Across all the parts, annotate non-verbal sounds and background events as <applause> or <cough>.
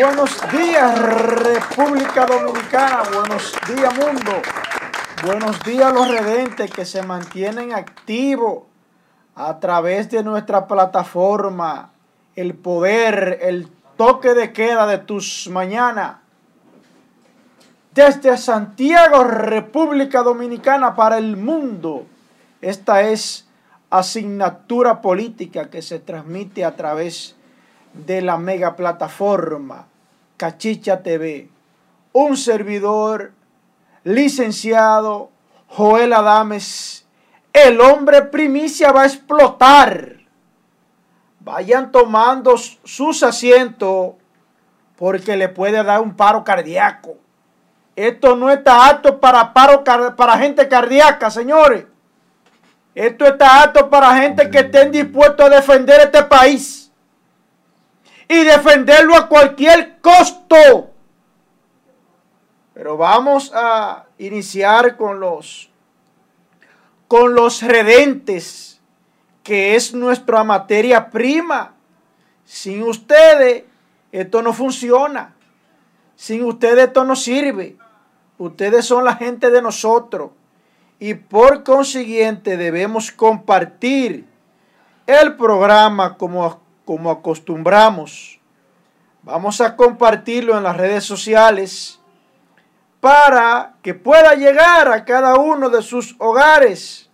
Buenos días República Dominicana, buenos días mundo, buenos días los redentes que se mantienen activos a través de nuestra plataforma, el poder, el toque de queda de tus mañanas. Desde Santiago, República Dominicana para el mundo. Esta es asignatura política que se transmite a través de la mega plataforma Cachicha TV. Un servidor licenciado Joel Adames. El hombre primicia va a explotar. Vayan tomando sus asientos porque le puede dar un paro cardíaco. Esto no está apto para paro para gente cardíaca, señores. Esto está apto para gente que estén dispuestos a defender este país. Y defenderlo a cualquier costo. Pero vamos a iniciar con los con los redentes, que es nuestra materia prima. Sin ustedes esto no funciona. Sin ustedes esto no sirve. Ustedes son la gente de nosotros y por consiguiente debemos compartir el programa como, como acostumbramos. Vamos a compartirlo en las redes sociales para que pueda llegar a cada uno de sus hogares.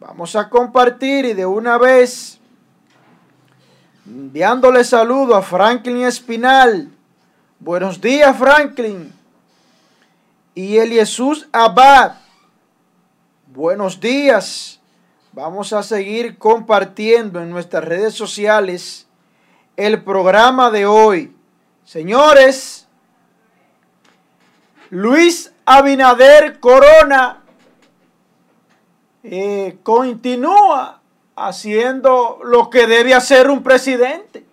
Vamos a compartir y de una vez enviándole saludo a Franklin Espinal. Buenos días Franklin y el Jesús Abad. Buenos días. Vamos a seguir compartiendo en nuestras redes sociales el programa de hoy. Señores, Luis Abinader Corona eh, continúa haciendo lo que debe hacer un presidente.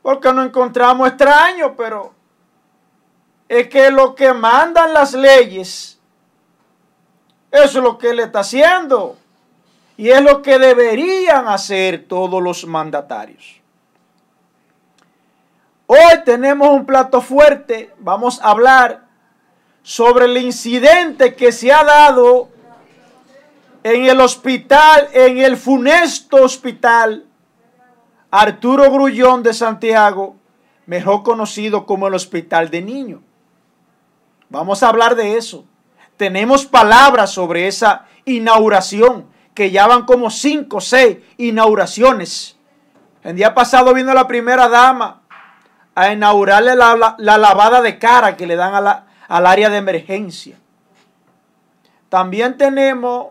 Porque no encontramos extraño, pero es que lo que mandan las leyes, eso es lo que él está haciendo. Y es lo que deberían hacer todos los mandatarios. Hoy tenemos un plato fuerte. Vamos a hablar sobre el incidente que se ha dado en el hospital, en el funesto hospital Arturo Grullón de Santiago, mejor conocido como el Hospital de Niños. Vamos a hablar de eso. Tenemos palabras sobre esa inauguración, que ya van como cinco o seis inauguraciones. El día pasado vino la primera dama a inaugurarle la, lavada de cara que le dan al área de emergencia. También tenemos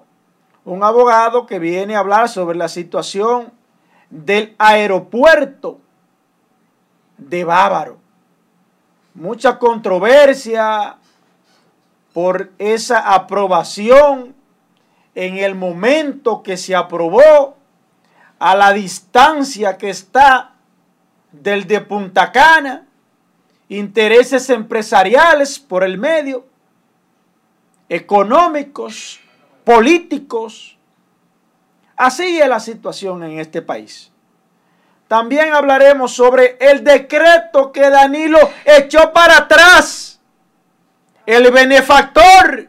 un abogado que viene a hablar sobre la situación del aeropuerto de Bávaro. Mucha controversia, por esa aprobación en el momento que se aprobó, a la distancia que está del de Punta Cana, intereses empresariales por el medio, económicos, políticos. Así es la situación en este país. También hablaremos sobre el decreto que Danilo echó para atrás el benefactor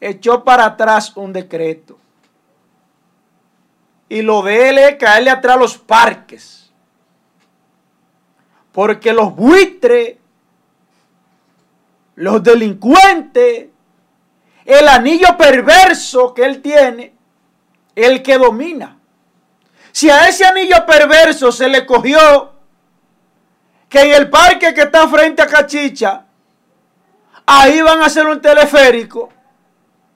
echó para atrás un decreto. Y lo de él es caerle atrás los parques. Porque los buitres, los delincuentes, el anillo perverso que él tiene, el que domina. Si a ese anillo perverso se le cogió que en el parque que está frente a Cachicha, Ahí van a hacer un teleférico.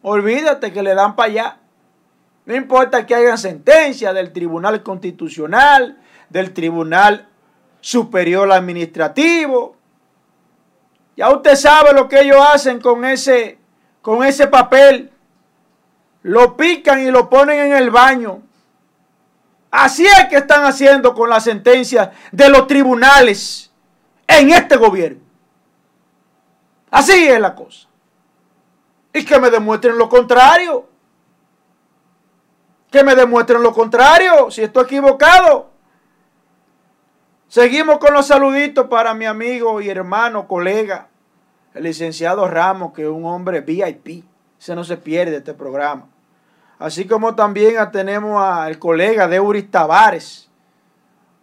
Olvídate que le dan para allá. No importa que hagan sentencia del Tribunal Constitucional, del Tribunal Superior Administrativo. Ya usted sabe lo que ellos hacen con ese, con ese papel. Lo pican y lo ponen en el baño. Así es que están haciendo con la sentencia de los tribunales en este gobierno. Así es la cosa. Y que me demuestren lo contrario. Que me demuestren lo contrario, si estoy equivocado. Seguimos con los saluditos para mi amigo y hermano, colega, el licenciado Ramos, que es un hombre VIP. Se no se pierde este programa. Así como también tenemos al colega Deuris Tavares,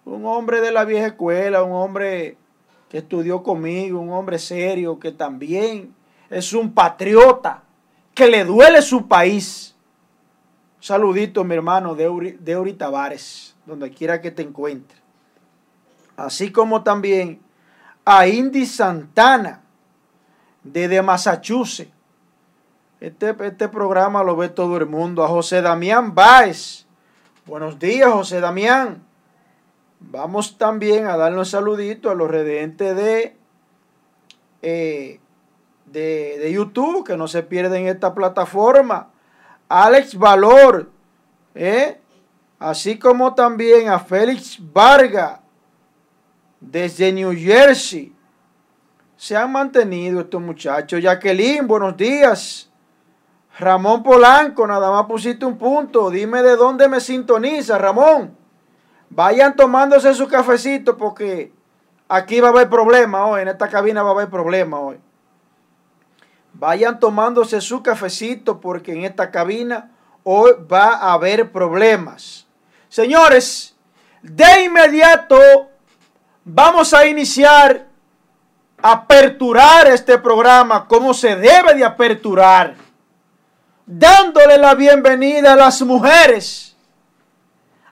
un hombre de la vieja escuela, un hombre que estudió conmigo, un hombre serio, que también es un patriota, que le duele su país. saludito, mi hermano Deuri, Tavares, donde quiera que te encuentres. Así como también a Indy Santana, desde Massachusetts. Este, este programa lo ve todo el mundo. A José Damián Báez. Buenos días, José Damián. Vamos también a darle un saludito a los redentes de, eh, de, YouTube, que no se pierden esta plataforma. Alex Valor, ¿eh? así como también a Félix Vargas desde New Jersey. Se han mantenido estos muchachos. Jacqueline, buenos días. Ramón Polanco, nada más pusiste un punto. Dime de dónde me sintoniza, Ramón. Vayan tomándose su cafecito porque aquí va a haber problema hoy, en esta cabina va a haber problema hoy. Vayan tomándose su cafecito porque en esta cabina hoy va a haber problemas. Señores, de inmediato vamos a iniciar a aperturar este programa como se debe de aperturar, dándole la bienvenida a las mujeres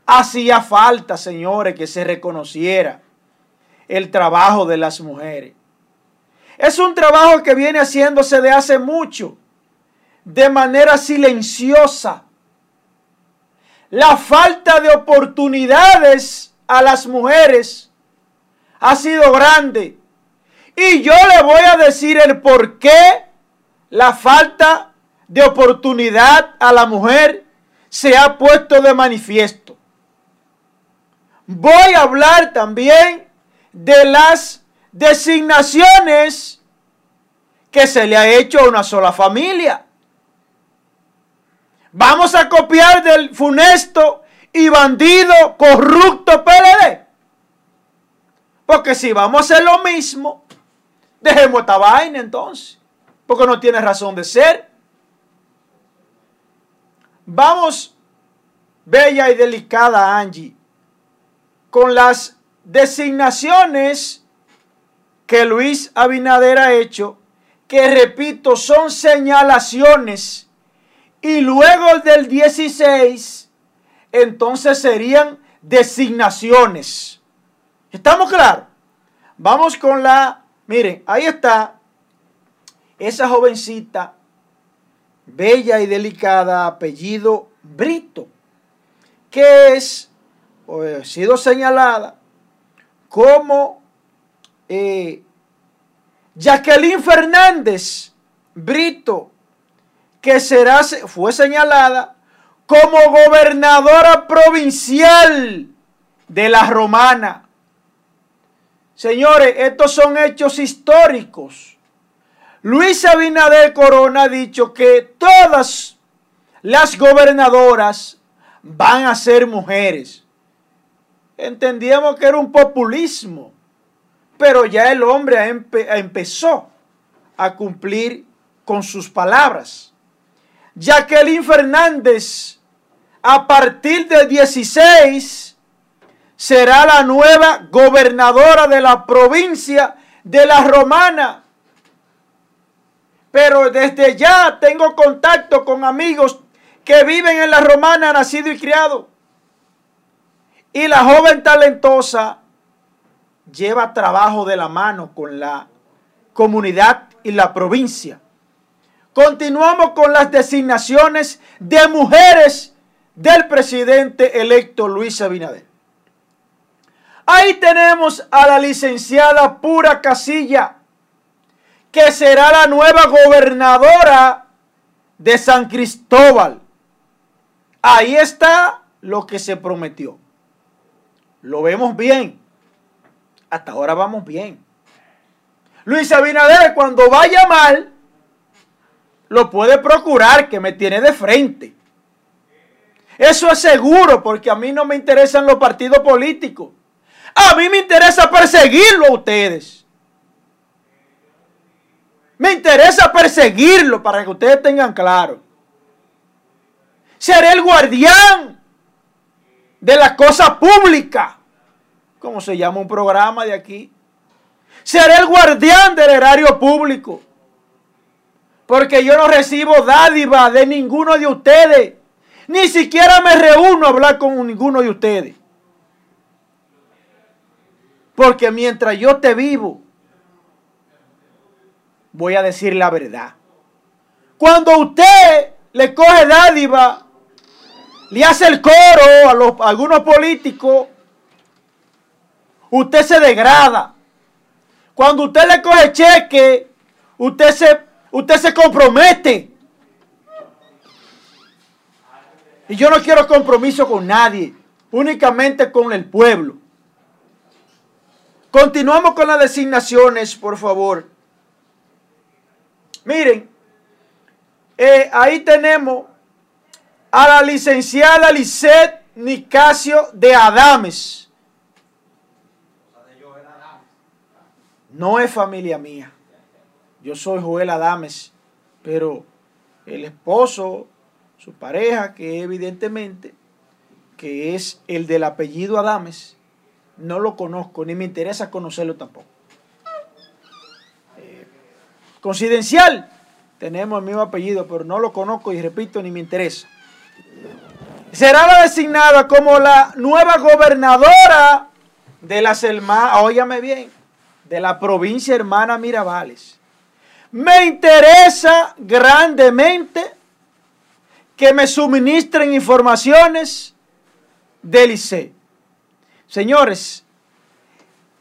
Hacía falta, señores, que se reconociera el trabajo de las mujeres. Es un trabajo que viene haciéndose de hace mucho, de manera silenciosa. La falta de oportunidades a las mujeres ha sido grande. Y yo le voy a decir el por qué la falta de oportunidad a la mujer se ha puesto de manifiesto voy a hablar también de las designaciones que se le ha hecho a una sola familia. Vamos a copiar del funesto y bandido corrupto PLD. Porque si vamos a hacer lo mismo, dejemos esta vaina entonces. Porque no tiene razón de ser. Vamos, bella y delicada Angie, con las designaciones que Luis Abinader ha hecho, que repito, son señalaciones, y luego del 16, entonces serían designaciones. ¿Estamos claros? Vamos con la, miren, ahí está esa jovencita, bella y delicada, apellido Brito, que es ha sido señalada como eh, Jacqueline Fernández Brito, que será, fue señalada como gobernadora provincial de la Romana. Señores, estos son hechos históricos. Luis Abinader Corona ha dicho que todas las gobernadoras van a ser mujeres entendíamos que era un populismo, pero ya el hombre empezó a cumplir con sus palabras. Jacqueline Fernández, a partir del 16, será la nueva gobernadora de la provincia de la Romana. Pero desde ya tengo contacto con amigos que viven en la Romana, nacido y criado. Y la joven talentosa lleva trabajo de la mano con la comunidad y la provincia. Continuamos con las designaciones de mujeres del presidente electo Luis Abinader. Ahí tenemos a la licenciada Pura Casilla, que será la nueva gobernadora de San Cristóbal. Ahí está lo que se prometió. Lo vemos bien. Hasta ahora vamos bien. Luis Abinader, cuando vaya mal, lo puede procurar, que me tiene de frente. Eso es seguro, porque a mí no me interesan los partidos políticos. A mí me interesa perseguirlo a ustedes. Me interesa perseguirlo para que ustedes tengan claro. Seré el guardián de la cosa pública. ¿Cómo se llama un programa de aquí? Seré el guardián del erario público. Porque yo no recibo dádiva de ninguno de ustedes. Ni siquiera me reúno a hablar con ninguno de ustedes. Porque mientras yo te vivo, voy a decir la verdad. Cuando usted le coge dádiva, le hace el coro a, a algunos políticos, usted se degrada. Cuando usted le coge cheque, usted se, usted se compromete. Y yo no quiero compromiso con nadie, únicamente con el pueblo. Continuamos con las designaciones, por favor. Miren, eh, ahí tenemos a la licenciada Lisette Nicasio de Adames. No es familia mía. Yo soy Joel Adames, pero el esposo, su pareja, que evidentemente que es el del apellido Adames, no lo conozco, ni me interesa conocerlo tampoco. Eh, confidencial, tenemos el mismo apellido, pero no lo conozco y repito, ni me interesa. Será la designada como la nueva gobernadora de las hermanas, óyame bien, de la provincia hermana Mirabales. Me interesa grandemente que me suministren informaciones del ICE. Señores,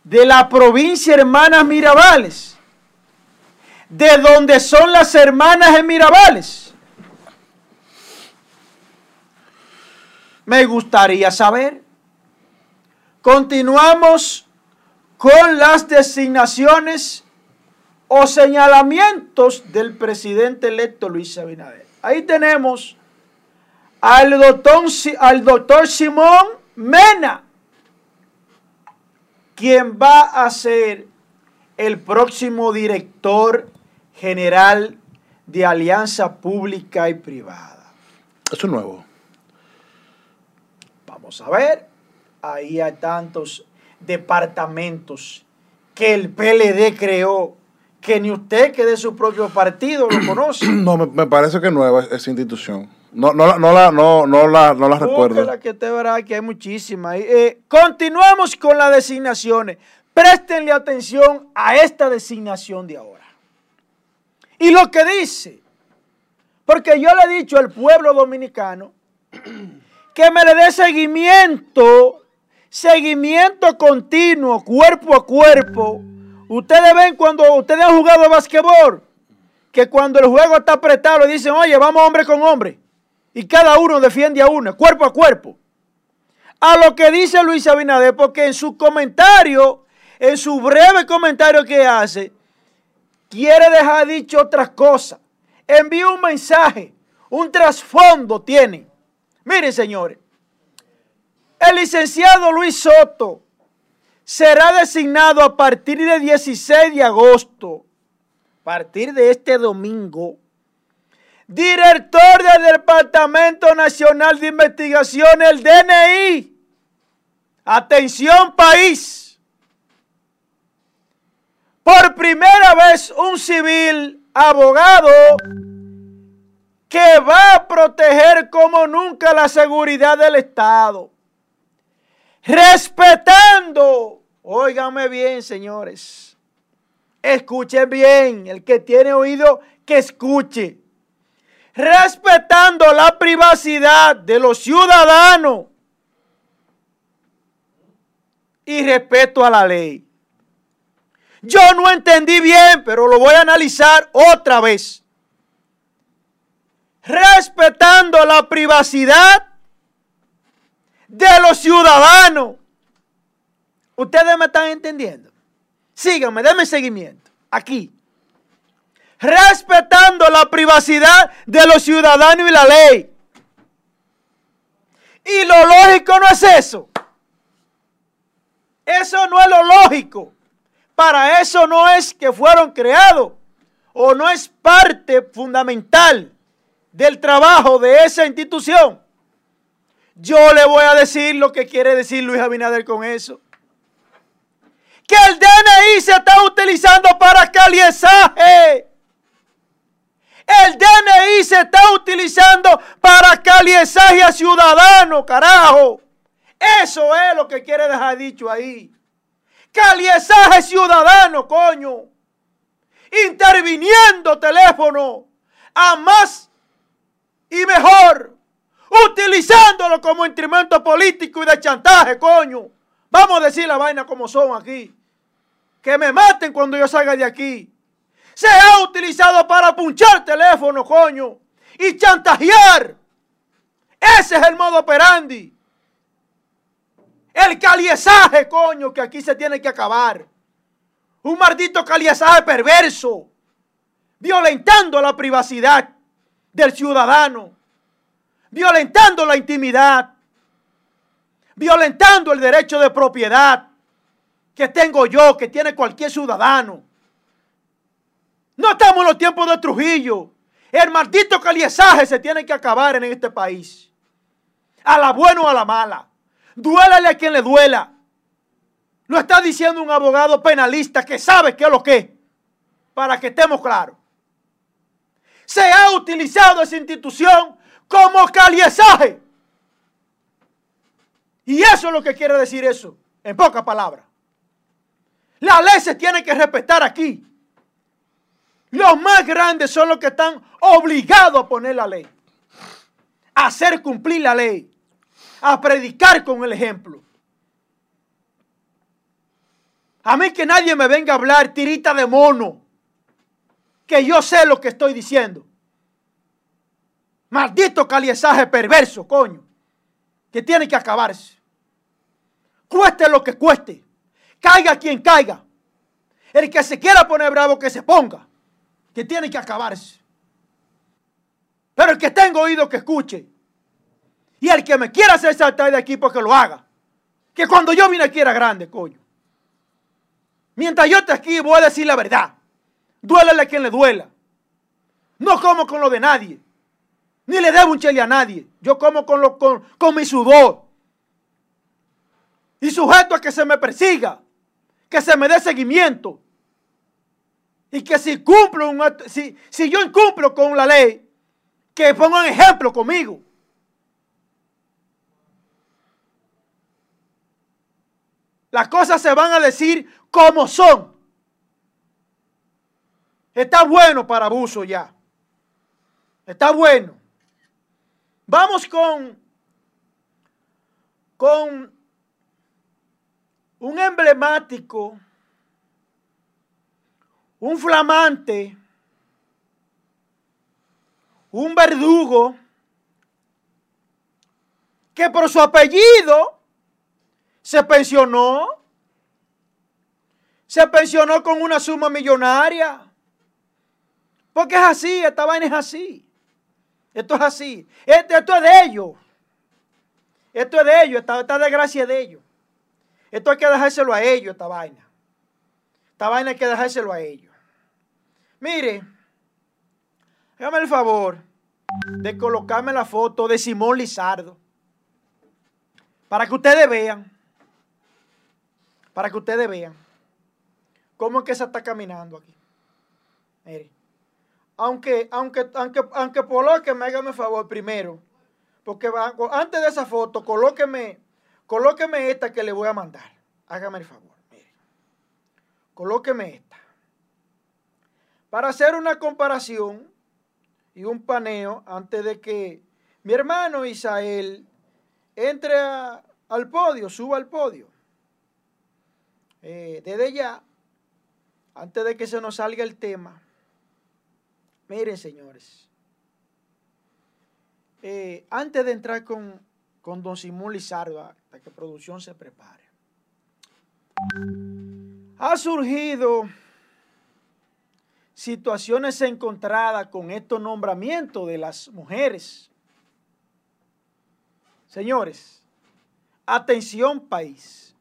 de la provincia hermanas Mirabales, de donde son las hermanas en Mirabales. Me gustaría saber. Continuamos con las designaciones o señalamientos del presidente electo Luis Abinader. Ahí tenemos al doctor, al doctor Simón Mena, quien va a ser el próximo director general de Alianza Pública y Privada. Eso es nuevo. Vamos a ver, ahí hay tantos departamentos que el PLD creó que ni usted que de su propio partido lo <clears throat> conoce. No, me, me parece que nueva esa institución. No, no, no, la, no, no la, no la recuerdo. La que te verá que hay muchísimas. Eh, continuamos con las designaciones. Préstenle atención a esta designación de ahora. Y lo que dice, porque yo le he dicho al pueblo dominicano <clears throat> que me le dé seguimiento, seguimiento continuo, cuerpo a cuerpo. Ustedes ven cuando ustedes han jugado basquetbol, que cuando el juego está apretado le dicen, oye, vamos hombre con hombre. Y cada uno defiende a uno, cuerpo a cuerpo. A lo que dice Luis Abinader, porque en su comentario, en su breve comentario que hace, quiere dejar dicho otras cosas. Envía un mensaje, un trasfondo tiene. Miren, señores, el licenciado Luis Soto será designado a partir del 16 de agosto, a partir de este domingo, director del Departamento Nacional de Investigación, el DNI. Atención país. Por primera vez un civil abogado que va a proteger como nunca la seguridad del Estado. Respetando, óigame bien señores, escuchen bien, el que tiene oído que escuche respetando la privacidad de los ciudadanos y respeto a la ley. Yo no entendí bien, pero lo voy a analizar otra vez. Respetando la privacidad de los ciudadanos. Ustedes me están entendiendo. Síganme, denme seguimiento. Aquí respetando la privacidad de los ciudadanos y la ley. Y lo lógico no es eso. Es eso no es lo lógico. Para eso no es que fueron creados o no es parte fundamental del trabajo de esa institución. Yo le voy a decir lo que quiere decir Luis Abinader con eso. Que el DNI se está utilizando para caliezaje. El DNI se está utilizando para caliezaje a ciudadanos, carajo. Eso es lo que quiere dejar dicho ahí. Caliezaje ciudadano, coño. Interviniendo teléfono a más y mejor. Utilizándolo como instrumento político y de chantaje, coño. Vamos a decir la vaina como son aquí. Que me maten cuando yo salga de aquí. Se ha utilizado para punchar teléfono, coño. Y chantajear. Ese es el modo operandi. El caliezaje, coño, que aquí se tiene que acabar. Un maldito caliezaje perverso. Violentando la privacidad del ciudadano. Violentando la intimidad. Violentando el derecho de propiedad que tengo yo, que tiene cualquier ciudadano. No estamos en los tiempos de Trujillo. El maldito caliezaje se tiene que acabar en este país. A la buena o a la mala. Duélale a quien le duela. Lo está diciendo un abogado penalista que sabe qué es lo que es. Para que estemos claros. Se ha utilizado esa institución como caliezaje. Y eso es lo que quiere decir eso, en pocas palabras. La ley se tiene que respetar aquí. Los más grandes son los que están obligados a poner la ley, a hacer cumplir la ley a predicar con el ejemplo. A mí que nadie me venga a hablar tirita de mono, que yo sé lo que estoy diciendo. Maldito caliezaje perverso, coño, que tiene que acabarse. Cueste lo que cueste, caiga quien caiga. El que se quiera poner bravo, que se ponga, que tiene que acabarse. Pero el que tenga oído, que escuche. Y el que me quiera hacer saltar de aquí, porque lo haga. Que cuando yo vine aquí era grande, coño. Mientras yo esté aquí, voy a decir la verdad. Duélele a quien le duela. No como con lo de nadie. Ni le debo un chile a nadie. Yo como con, lo, con, con mi sudor. Y sujeto a que se me persiga. Que se me dé seguimiento. Y que si cumplo un, si, si yo incumplo con la ley, que pongan ejemplo conmigo. Las cosas se van a decir como son. Está bueno para abuso ya. Está bueno. Vamos con, con un emblemático, un flamante, un verdugo, que por su apellido se pensionó. Se pensionó con una suma millonaria. Porque es así, esta vaina es así. Esto es así. Esto, es de ellos. Esto es de ellos, esta, esta desgracia es de ellos. Esto hay que dejárselo a ellos, esta vaina. Esta vaina hay que dejárselo a ellos. Mire, hágame el favor de colocarme la foto de Simón Lizardo. Para que ustedes vean para que ustedes vean cómo es que se está caminando aquí. Mire. Aunque, aunque, aunque, aunque me hágame favor primero, porque antes de esa foto, colóqueme, colóqueme esta que le voy a mandar. Hágame el favor, mire. Colóqueme esta. Para hacer una comparación y un paneo antes de que mi hermano Isael entre al podio, suba al podio. Eh, desde ya, antes de que se nos salga el tema, miren señores, eh, antes de entrar con, con don Simón Lizardo, hasta que producción se prepare, ha surgido situaciones encontradas con estos nombramientos de las mujeres. Señores, atención país.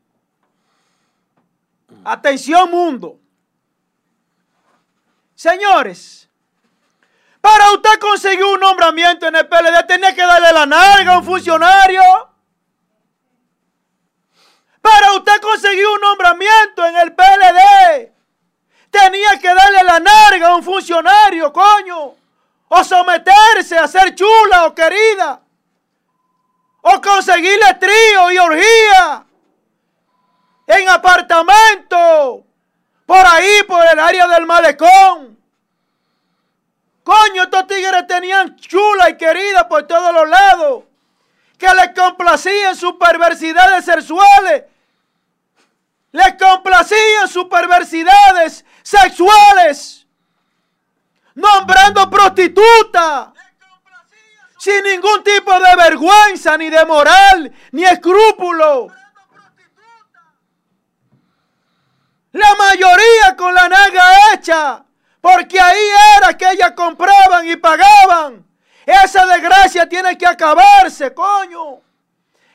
Atención mundo. Señores, para usted conseguir un nombramiento en el PLD tenía que darle la narga a un funcionario. Para usted conseguir un nombramiento en el PLD tenía que darle la narga a un funcionario, coño. O someterse a ser chula o querida. O conseguirle trío y orgía. En apartamento. Por ahí, por el área del malecón. Coño, estos tigres tenían chula y querida por todos los lados. Que les complacían sus perversidades sexuales. Les complacían sus perversidades sexuales. Nombrando prostituta. Sin ningún tipo de vergüenza, ni de moral, ni escrúpulo. La mayoría con la naga hecha. Porque ahí era que ellas compraban y pagaban. Esa desgracia tiene que acabarse, coño.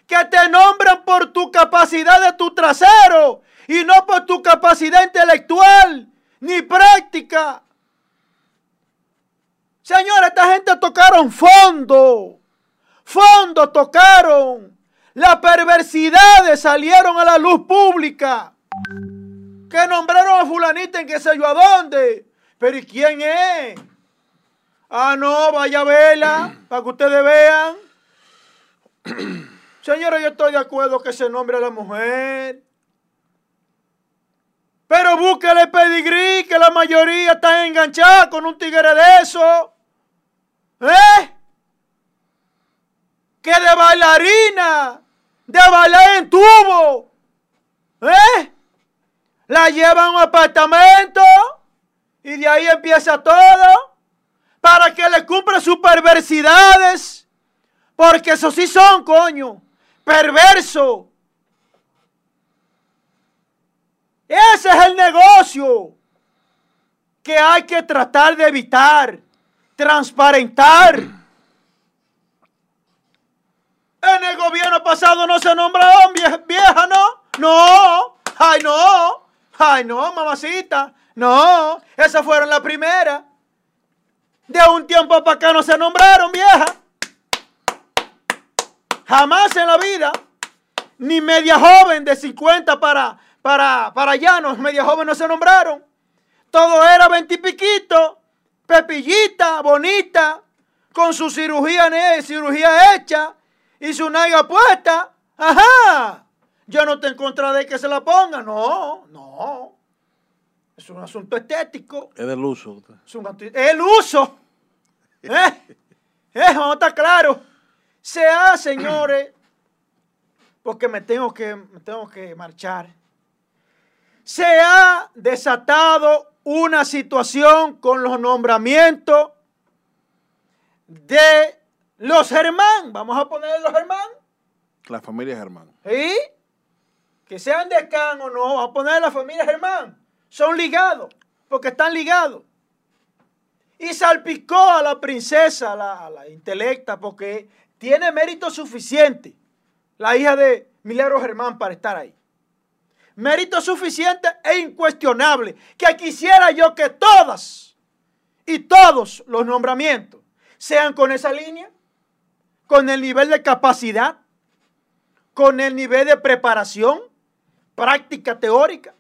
Que te nombran por tu capacidad de tu trasero y no por tu capacidad intelectual ni práctica. Señora, esta gente tocaron fondo. Fondo tocaron. Las perversidades salieron a la luz pública. Que nombraron a fulanita en qué sé yo a dónde. Pero ¿y quién es? Ah, no, vaya a verla <clears throat> para que ustedes vean. <clears throat> Señora, yo estoy de acuerdo que se nombre a la mujer. Pero búsquele pedigrí, que la mayoría está enganchada con un tigre de eso. ¿Eh? Que de bailarina, de bailar en tubo. ¿Eh? La llevan a un apartamento y de ahí empieza todo para que le cumpla sus perversidades. Porque eso sí son, coño, perverso. Ese es el negocio que hay que tratar de evitar, transparentar. En el gobierno pasado no se nombraron vieja, ¿no? No, ay no, ay no, mamacita, no, esas fueron las primeras. De un tiempo para acá no se nombraron vieja. Jamás en la vida, ni media joven de 50 para para, para llanos, media joven no se nombraron. Todo era veintipiquito, pepillita, bonita, con su cirugía, cirugía hecha y su naiga puesta. Ajá. Yo no te encontraré que se la ponga. No, no. Es un asunto estético. Es del uso. Es, el uso. <laughs> ¿Eh? Vamos a estar claros. Sea, señores, <clears throat> porque me tengo que, me tengo que marchar se ha desatado una situación con los nombramientos de los Germán. Vamos a poner los Germán. La familia Germán. ¿Sí? Que sean de Can o no, vamos a poner la familia Germán. Son ligados, porque están ligados. Y salpicó a la princesa, la, la intelecta, porque tiene mérito suficiente, la hija de Milagro Germán, para estar ahí mérito suficiente e incuestionable, que quisiera yo que todas y todos los nombramientos sean con esa línea, con el nivel de capacidad, con el nivel de preparación, práctica teórica.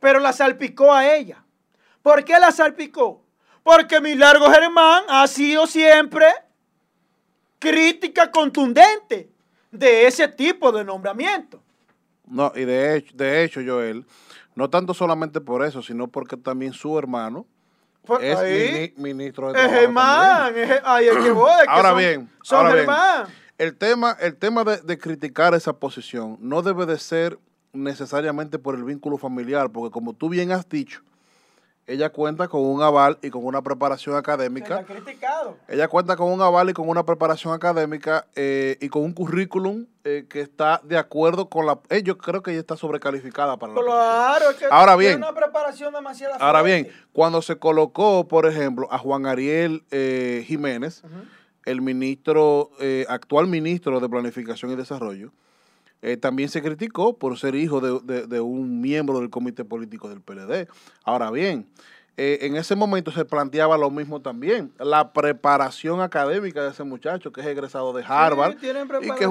Pero la salpicó a ella. ¿Por qué la salpicó? Porque mi largo Germán ha sido siempre crítica contundente de ese tipo de nombramiento. No, y de hecho, de hecho, Joel, no tanto solamente por eso, sino porque también su hermano es ministro de. Es Germán, ahí es que voy. <clears throat> ahora bien, ahora bien, el tema, el tema de, de criticar esa posición no debe de ser necesariamente por el vínculo familiar, porque como tú bien has dicho, ella cuenta con un aval y con una preparación académica. criticado. Ella cuenta con un aval y con una preparación académica eh, y con un currículum eh, que está de acuerdo con la... Eh, yo creo que ella está sobrecalificada para la Claro, que ahora bien, una preparación demasiado Ahora bien, cuando se colocó, por ejemplo, a Juan Ariel Jiménez, el ministro, actual ministro de Planificación y Desarrollo, eh, también se criticó por ser hijo de, un miembro del comité político del PLD. Ahora bien, eh, en ese momento se planteaba lo mismo también, la preparación académica de ese muchacho que es egresado de Harvard y que es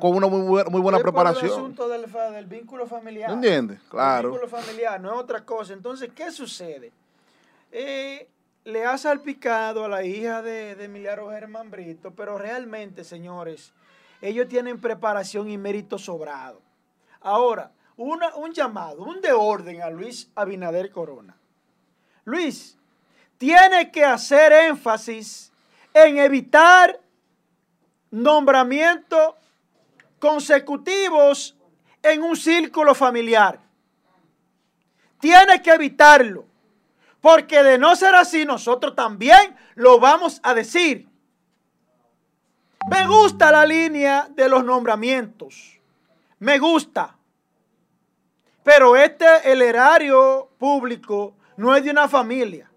con una muy, muy buena preparación. el asunto del, vínculo familiar. ¿Entiendes? Claro. El vínculo familiar, no es otra cosa. Entonces, ¿qué sucede? Eh, le ha salpicado a la hija de, de Emiliano Germán Brito, pero realmente, señores, ellos tienen preparación y mérito sobrado. Ahora, un llamado, un de orden a Luis Abinader Corona. Luis, tiene que hacer énfasis en evitar nombramientos consecutivos en un círculo familiar. Tiene que evitarlo, porque de no ser así nosotros también lo vamos a decir. Me gusta la línea de los nombramientos. Me gusta. Pero este, el erario público, no es de una familia.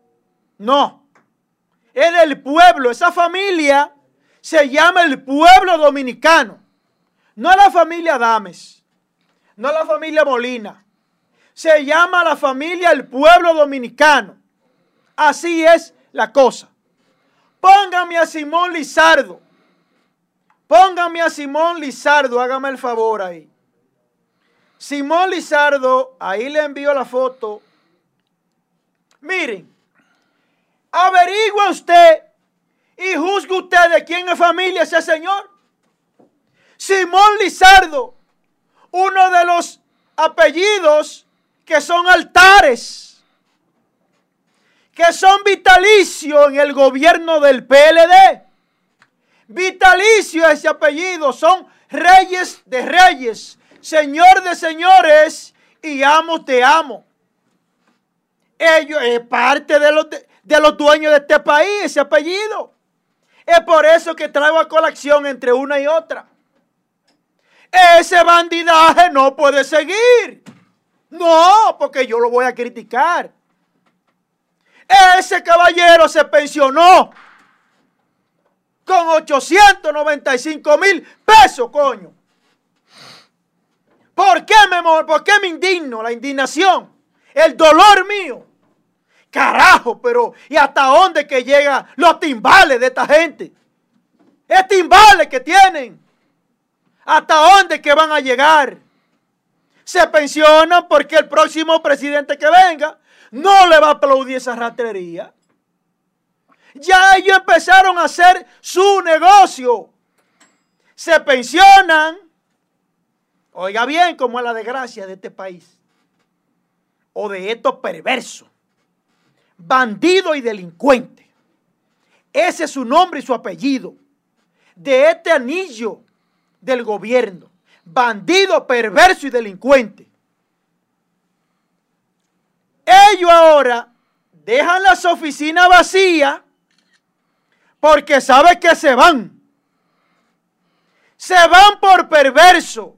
No. Es del pueblo. Esa familia se llama el pueblo dominicano. No la familia Dames. No la familia Molina. Se llama la familia el pueblo dominicano. Así es la cosa. Póngame a Simón Lizardo Póngame a Simón Lizardo, hágame el favor ahí. Simón Lizardo, ahí le envío la foto. Miren, averigua usted y juzgue usted de quién es familia ese señor. Simón Lizardo, uno de los apellidos que son altares, que son vitalicios en el gobierno del PLD vitalicio ese apellido. Son reyes de reyes, señor de señores y amo te amo. Ellos es parte de los, de, los dueños de este país, ese apellido. Es por eso que traigo a colección entre una y otra. Ese bandidaje no puede seguir. No, porque yo lo voy a criticar. Ese caballero se pensionó con 895 mil pesos, coño. ¿Por qué, me, ¿Por qué me indigno? La indignación, el dolor mío. Carajo, pero ¿y hasta dónde que llegan los timbales de esta gente? Es timbales que tienen. ¿Hasta dónde que van a llegar? Se pensionan porque el próximo presidente que venga no le va a aplaudir esa ratería. Ya ellos empezaron a hacer su negocio. Se pensionan. Oiga bien cómo es la desgracia de este país. O de estos perversos. Bandido y delincuente. Ese es su nombre y su apellido. De este anillo del gobierno. Bandido, perverso y delincuente. Ellos ahora dejan las oficinas vacías porque sabe que se van. Se van por perverso,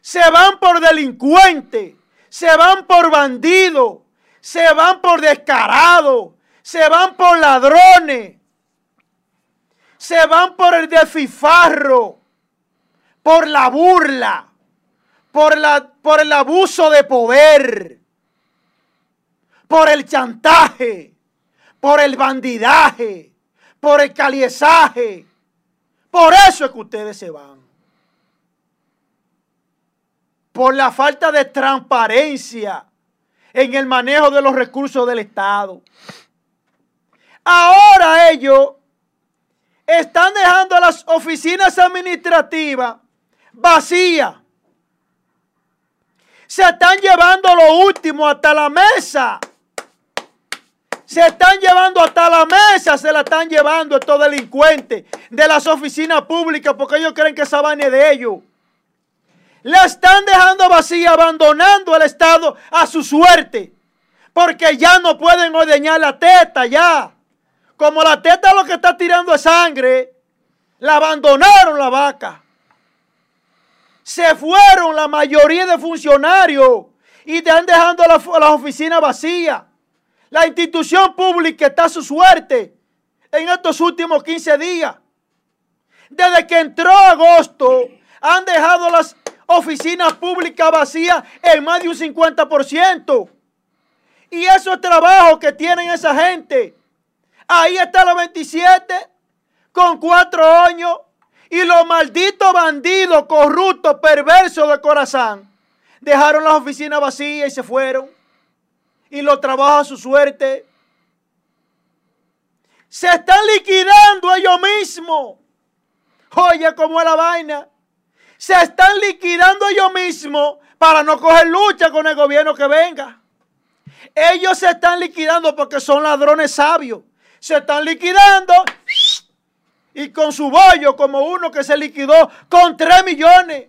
se van por delincuente, se van por bandido, se van por descarado, se van por ladrones, se van por el defifarro, por la burla, por, la, por el abuso de poder, por el chantaje, por el bandidaje por el caliesaje. Por eso es que ustedes se van. Por la falta de transparencia en el manejo de los recursos del Estado. Ahora ellos están dejando las oficinas administrativas vacías. Se están llevando lo último hasta la mesa se están llevando hasta la mesa, se la están llevando estos delincuentes de las oficinas públicas porque ellos creen que esa vaina es de ellos. La están dejando vacía, abandonando el Estado a su suerte. Porque ya no pueden ordeñar la teta, ya. Como la teta lo que está tirando es sangre, la abandonaron la vaca. Se fueron la mayoría de funcionarios y están dejando las la oficinas vacías. La institución pública está a su suerte en estos últimos 15 días. Desde que entró agosto, han dejado las oficinas públicas vacías en más de un 50%. Y esos trabajos que tienen esa gente. Ahí está los 27 con cuatro años y los malditos bandidos, corruptos, perversos de corazón dejaron las oficinas vacías y se fueron. Y los trabajos a su suerte. Se están liquidando ellos mismos. Oye, cómo es la vaina. Se están liquidando ellos mismos para no coger lucha con el gobierno que venga. Ellos se están liquidando porque son ladrones sabios. Se están liquidando y con su bollo como uno que se liquidó con 3 millones.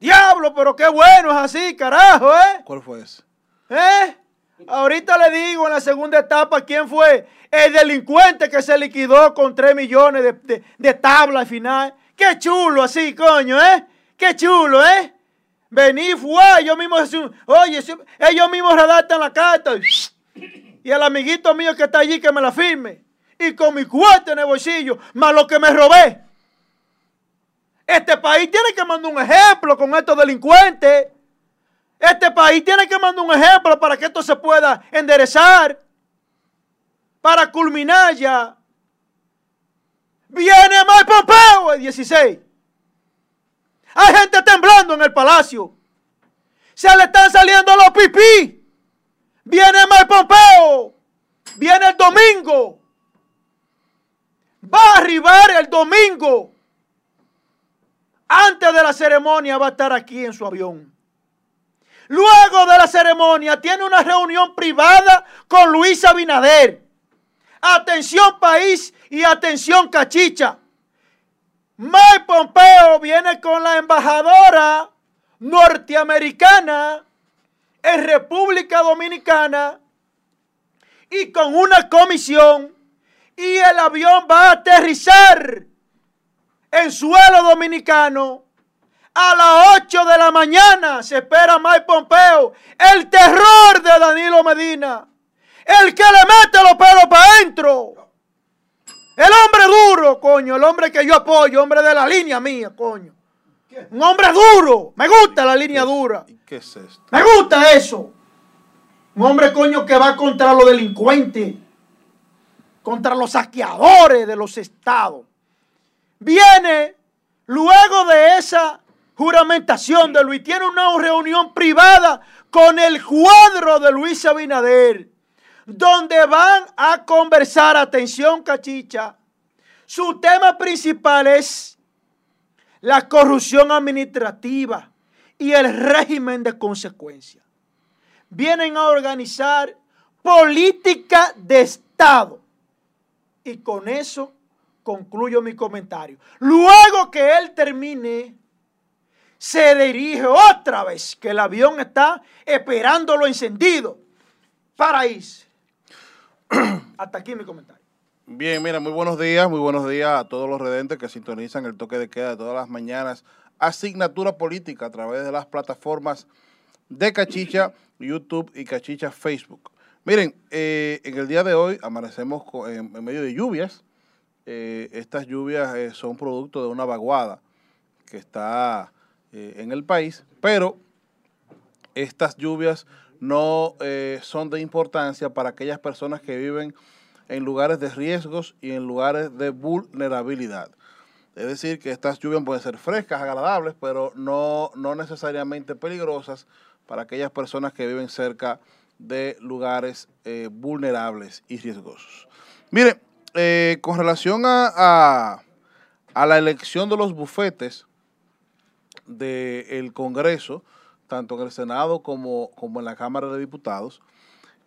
Diablo, pero qué bueno es así, carajo, ¿eh? ¿Cuál fue ese? ¿Eh? Ahorita le digo en la segunda etapa quién fue el delincuente que se liquidó con 3 millones de, de, tabla al final. Qué chulo así, coño, ¿eh? Qué chulo, ¿eh? Vení, fue, yo mismo, oye, ellos mismos redactan la carta. Y el amiguito mío que está allí que me la firme. Y con mi cuarto en el bolsillo, más lo que me robé. Este país tiene que mandar un ejemplo con estos delincuentes. Este país tiene que mandar un ejemplo para que esto se pueda enderezar. Para culminar ya. Viene Mike Pompeo el 16. Hay gente temblando en el palacio. Se le están saliendo los pipí. Viene Mike Pompeo. Viene el domingo. Va a arribar el domingo. Antes de la ceremonia va a estar aquí en su avión. Luego de la ceremonia tiene una reunión privada con Luis Abinader. Atención país y atención cachicha. Mike Pompeo viene con la embajadora norteamericana en República Dominicana y con una comisión y el avión va a aterrizar en suelo dominicano. A las 8 de la mañana se espera Mike Pompeo, el terror de Danilo Medina, el que le mete los pelos para adentro. El hombre duro, coño, el hombre que yo apoyo, hombre de la línea mía, coño. Un hombre duro, me gusta la línea dura. qué es esto? Me gusta eso. Un hombre, coño, que va contra los delincuentes, contra los saqueadores de los estados viene luego de esa juramentación de Luis, tiene una reunión privada con el cuadro de Luis Abinader, donde van a conversar, atención cachicha, su tema principal es la corrupción administrativa y el régimen de consecuencia. Vienen a organizar política de Estado y con eso concluyo mi comentario. Luego que él termine, se dirige otra vez, que el avión está esperándolo encendido para irse. <clears throat> Hasta aquí mi comentario. Bien, mira, muy buenos días, muy buenos días a todos los redentes que sintonizan el toque de queda de todas las mañanas. Asignatura política a través de las plataformas de Cachicha, YouTube y Cachicha Facebook. Miren, eh, en el día de hoy amanecemos en medio de lluvias, eh, estas lluvias eh, son producto de una vaguada que está eh, en el país, pero estas lluvias no son de importancia para aquellas personas que viven en lugares de riesgos y en lugares de vulnerabilidad. Es decir, que estas lluvias pueden ser frescas, agradables, pero no, no necesariamente peligrosas para aquellas personas que viven cerca de lugares vulnerables y riesgosos. Mire, eh, con relación a, la elección de los bufetes del Congreso, tanto en el Senado como, como en la Cámara de Diputados,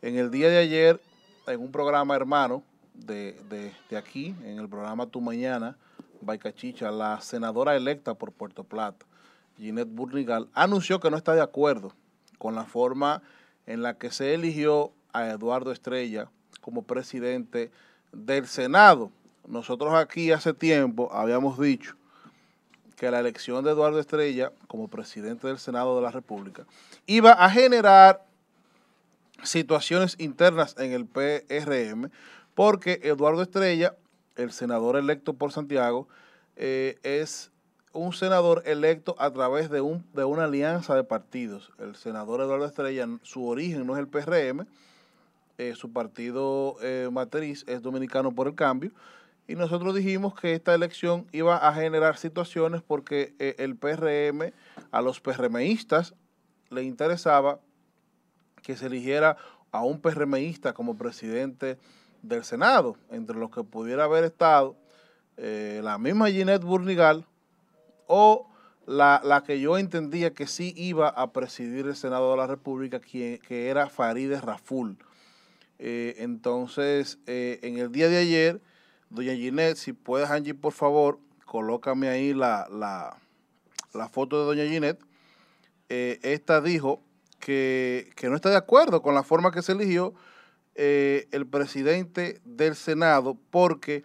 en el día de ayer, en un programa hermano de, aquí, en el programa Tu Mañana, Baicachicha, la senadora electa por Puerto Plata, Ginette Burnigal, anunció que no está de acuerdo con la forma en la que se eligió a Eduardo Estrella como presidente del Senado. Nosotros aquí hace tiempo habíamos dicho que la elección de Eduardo Estrella como presidente del Senado de la República iba a generar situaciones internas en el PRM, porque Eduardo Estrella, el senador electo por Santiago, eh, es un senador electo a través de, un, de una alianza de partidos. El senador Eduardo Estrella, su origen no es el PRM, eh, su partido eh, matriz es Dominicano por el Cambio, y nosotros dijimos que esta elección iba a generar situaciones porque eh, el PRM, a los PRMistas, le interesaba que se eligiera a un PRMista como presidente del Senado, entre los que pudiera haber estado la misma Ginette Burnigal o la, que yo entendía que sí iba a presidir el Senado de la República, que, que era Farideh Raful. Eh, entonces, eh, en el día de ayer, doña Ginette, si puedes, Angie, por favor, colócame ahí la, foto de doña Ginette. Eh, esta dijo que, no está de acuerdo con la forma que se eligió el presidente del Senado, porque